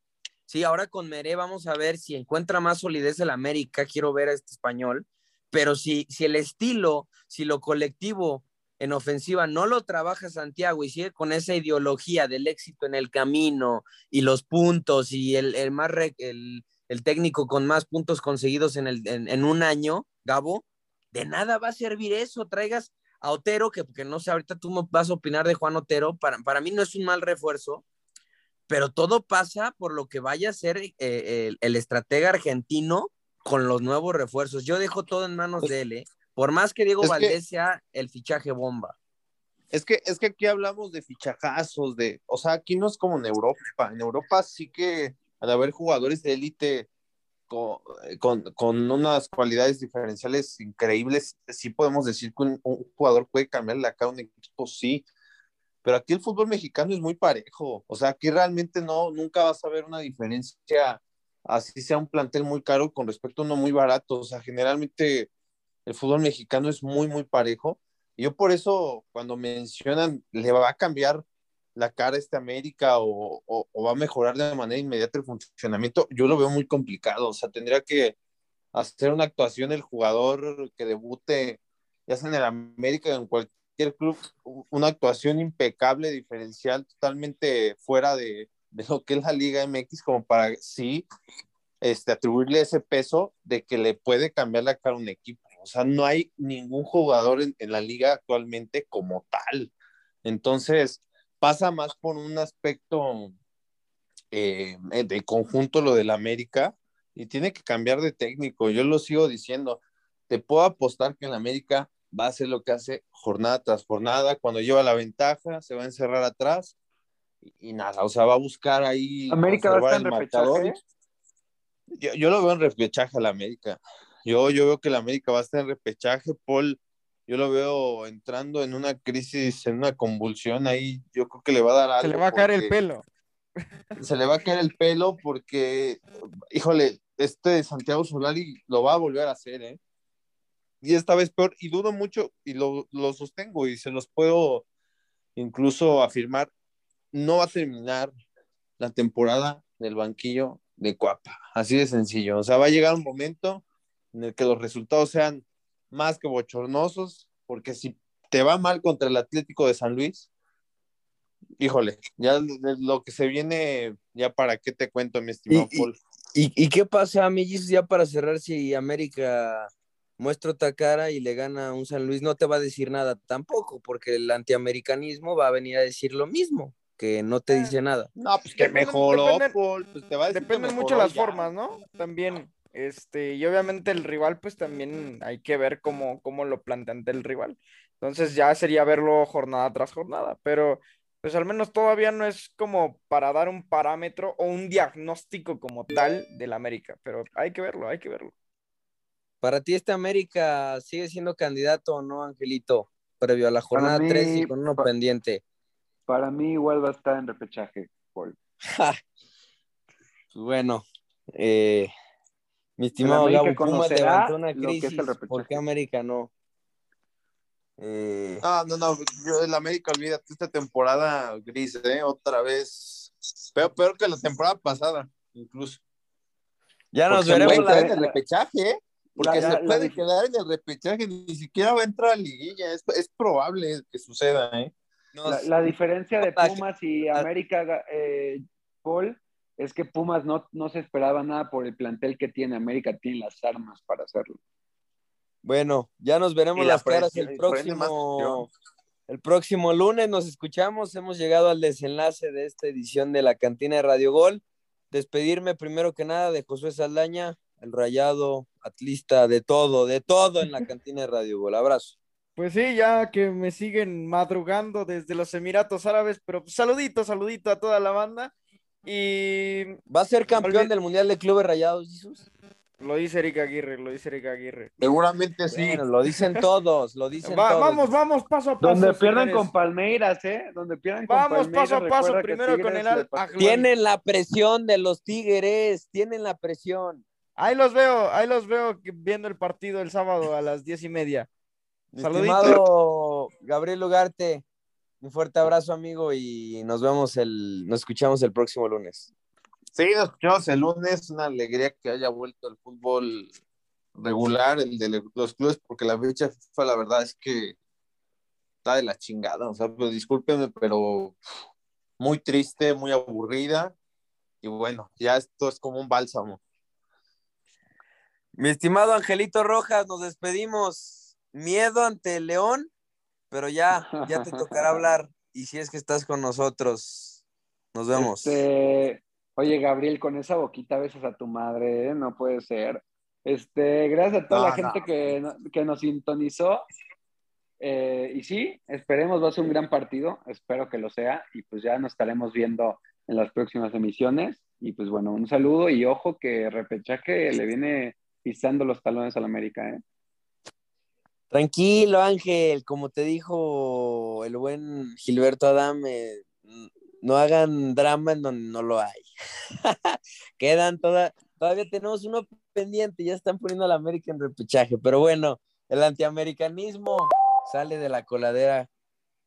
Speaker 2: sí, ahora con Meré vamos a ver si encuentra más solidez el América, quiero ver a este español, pero si, si el estilo, si lo colectivo en ofensiva no lo trabaja Santiago y sigue con esa ideología del éxito en el camino y los puntos y el, el más el, el técnico con más puntos conseguidos en, el, en, un año, Gabo, de nada va a servir eso. Traigas a Otero, que, no sé, ahorita tú vas a opinar de Juan Otero. Para, para mí no es un mal refuerzo, pero todo pasa por lo que vaya a ser eh, el, el estratega argentino con los nuevos refuerzos. Yo dejo todo en manos de él, ¿eh? Por más que Diego
Speaker 5: Es que-
Speaker 2: Valdés sea el fichaje bomba.
Speaker 5: Es que, es que aquí hablamos de fichajazos, de, o sea, aquí no es como en Europa. En Europa sí que al haber jugadores de élite con, con, con unas cualidades diferenciales increíbles, sí podemos decir que un, un jugador puede cambiarle la cara a un equipo, sí. Pero aquí el fútbol mexicano es muy parejo. O sea, aquí realmente no, nunca vas a ver una diferencia, así sea un plantel muy caro con respecto a uno muy barato. O sea, generalmente el fútbol mexicano es muy, muy parejo. Y yo por eso, cuando mencionan, le va a cambiar la cara a este América o, o, o, va a mejorar de manera inmediata el funcionamiento, yo lo veo muy complicado. O sea, tendría que hacer una actuación el jugador que debute, ya sea en el América o en cualquier club, una actuación impecable, diferencial, totalmente fuera de, de lo que es la Liga MX como para sí este, atribuirle ese peso de que le puede cambiar la cara a un equipo. O sea, no hay ningún jugador en, la liga actualmente como tal. Entonces, pasa más por un aspecto eh, de conjunto lo del América y tiene que cambiar de técnico. Yo lo sigo diciendo. Te puedo apostar que en América va a hacer lo que hace jornada tras jornada. Cuando lleva la ventaja, se va a encerrar atrás y, y nada. O sea, va a buscar ahí.
Speaker 4: América va a estar en repechaje.
Speaker 5: Yo, yo lo veo en repechaje a la América. Yo, yo veo que la América va a estar en repechaje. Paul, yo lo veo entrando en una crisis, en una convulsión ahí. Yo creo que le va a dar algo.
Speaker 3: Se le va a caer el pelo.
Speaker 5: se le va a caer el pelo porque, híjole, este Santiago Solari lo va a volver a hacer, ¿eh? Y esta vez peor, y dudo mucho, y lo, lo sostengo, y se los puedo incluso afirmar, no va a terminar la temporada del banquillo de Cuapa, así de sencillo. O sea, va a llegar un momento en el que los resultados sean más que bochornosos, porque si te va mal contra el Atlético de San Luis, híjole, ya lo que se viene, ya para qué te cuento, mi estimado
Speaker 2: Y-
Speaker 5: Paul.
Speaker 2: ¿Y, y qué pasa, amiguis, ya para cerrar, si América muestra otra cara y le gana a un San Luis, no te va a decir nada tampoco, porque el antiamericanismo va a venir a decir lo mismo, que no te dice nada.
Speaker 5: No, pues que mejoró,
Speaker 3: dependen-
Speaker 5: Paul, pues te va a decir que
Speaker 3: Dependen mucho las
Speaker 5: ya.
Speaker 3: formas, ¿no? También, este, y obviamente el rival, pues también hay que ver cómo, cómo lo plantean el rival. Entonces ya sería verlo jornada tras jornada, pero pues al menos todavía no es como para dar un parámetro o un diagnóstico como tal del América, pero hay que verlo, hay que verlo.
Speaker 2: Para ti, este América sigue siendo candidato o no, Angelito, previo a la jornada
Speaker 4: mí,
Speaker 2: 3 y con uno
Speaker 4: pa-
Speaker 2: pendiente.
Speaker 4: Para mí igual va a estar en repechaje, Paul.
Speaker 2: Pues bueno, eh, mi estimado Gabo Pumas levantó una
Speaker 4: lo que es el
Speaker 2: crisis.
Speaker 4: repechaje.
Speaker 2: ¿Por qué América no? Eh,
Speaker 5: Ah, no, no, yo el América, olvídate, esta temporada gris, ¿eh? Otra vez. Peor, peor que la temporada pasada, incluso.
Speaker 2: ya nos
Speaker 5: Porque
Speaker 2: veremos
Speaker 5: puede
Speaker 2: la,
Speaker 5: quedar en el repechaje, ¿eh? Porque
Speaker 4: La- la-
Speaker 5: se
Speaker 4: la
Speaker 5: puede quedar en el repechaje, ni siquiera va a entrar a liguilla. Es, es probable que suceda, ¿eh?
Speaker 2: Nos-
Speaker 4: La, la diferencia de Pumas y América, eh, Paul, es que Pumas no, no se esperaba nada por el plantel que tiene. América tiene las armas para hacerlo.
Speaker 2: Bueno, ya nos veremos
Speaker 5: la
Speaker 2: las caras el próximo, el próximo lunes. Nos escuchamos. Hemos llegado al desenlace de esta edición de la cantina de Radio Gol. Despedirme primero que nada de Josué Saldaña, el rayado, atlista, de todo, de todo en la cantina de Radio Gol. Abrazo.
Speaker 3: Pues sí, ya que me siguen madrugando desde los Emiratos Árabes, pero pues, saludito, saludito a toda la banda. Y
Speaker 2: ¿Va a ser campeón del Mundial de Clubes Rayados, Jesús?
Speaker 3: lo dice Erika Aguirre, lo dice Erika Aguirre.
Speaker 5: Seguramente sí.
Speaker 2: Bueno, lo dicen todos, lo dicen
Speaker 3: Va-
Speaker 2: todos.
Speaker 3: vamos, vamos, paso a paso.
Speaker 4: Donde pierdan
Speaker 3: señores.
Speaker 4: con Palmeiras, ¿eh? Donde pierdan con
Speaker 3: Vamos
Speaker 4: Palmeiras.
Speaker 3: paso a paso, primero con el Al.
Speaker 2: Tienen la presión de los Tigres, tienen la presión.
Speaker 3: Ahí los veo, ahí los veo viendo el partido el sábado a las diez y media.
Speaker 2: Mi estimado Gabriel Ugarte, un fuerte abrazo, amigo, y nos vemos el, nos escuchamos el próximo lunes.
Speaker 5: Sí, nos escuchamos el lunes. Una alegría que haya vuelto el fútbol regular, el de los clubes, porque la fecha FIFA, la verdad es que está de la chingada. O sea, pues discúlpenme, pero muy triste, muy aburrida. Y bueno, ya esto es como un bálsamo.
Speaker 2: Mi estimado Angelito Rojas, nos despedimos. Miedo ante el León, pero ya, ya te tocará hablar. Y si es que estás con nosotros, nos vemos.
Speaker 4: Este, oye, Gabriel, con esa boquita besas a tu madre, ¿eh? No puede ser. Este, gracias a toda
Speaker 5: No,
Speaker 4: la gente
Speaker 5: no.
Speaker 4: que, que nos sintonizó. Eh, y sí, esperemos, va a ser un gran partido, espero que lo sea, y pues ya nos estaremos viendo en las próximas emisiones. Y pues bueno, un saludo y ojo que repechaje le viene pisando los talones al América, ¿eh?
Speaker 2: Tranquilo, Ángel, como te dijo el buen Gilberto Adame, no hagan drama en donde no lo hay. Quedan toda, todavía tenemos uno pendiente, ya están poniendo a la América en repechaje, pero bueno, el antiamericanismo sale de la coladera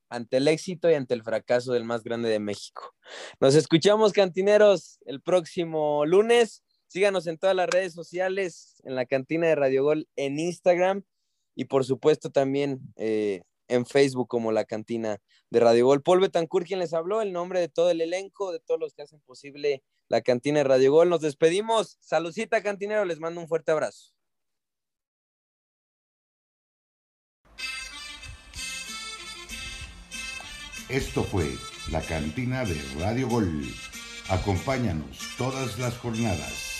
Speaker 2: ante el éxito y ante el fracaso del más grande de México. Nos escuchamos, cantineros, el próximo lunes. Síganos en todas las redes sociales, en la cantina de Radio Gol, en Instagram y por supuesto también eh, en Facebook como la cantina de Radio Gol. Paul Betancourt, quien les habló, el nombre de todo el elenco, de todos los que hacen posible la cantina de Radio Gol. Nos despedimos. Saludcita, cantinero, les mando un fuerte abrazo.
Speaker 1: Esto fue la cantina de Radio Gol. Acompáñanos todas las jornadas.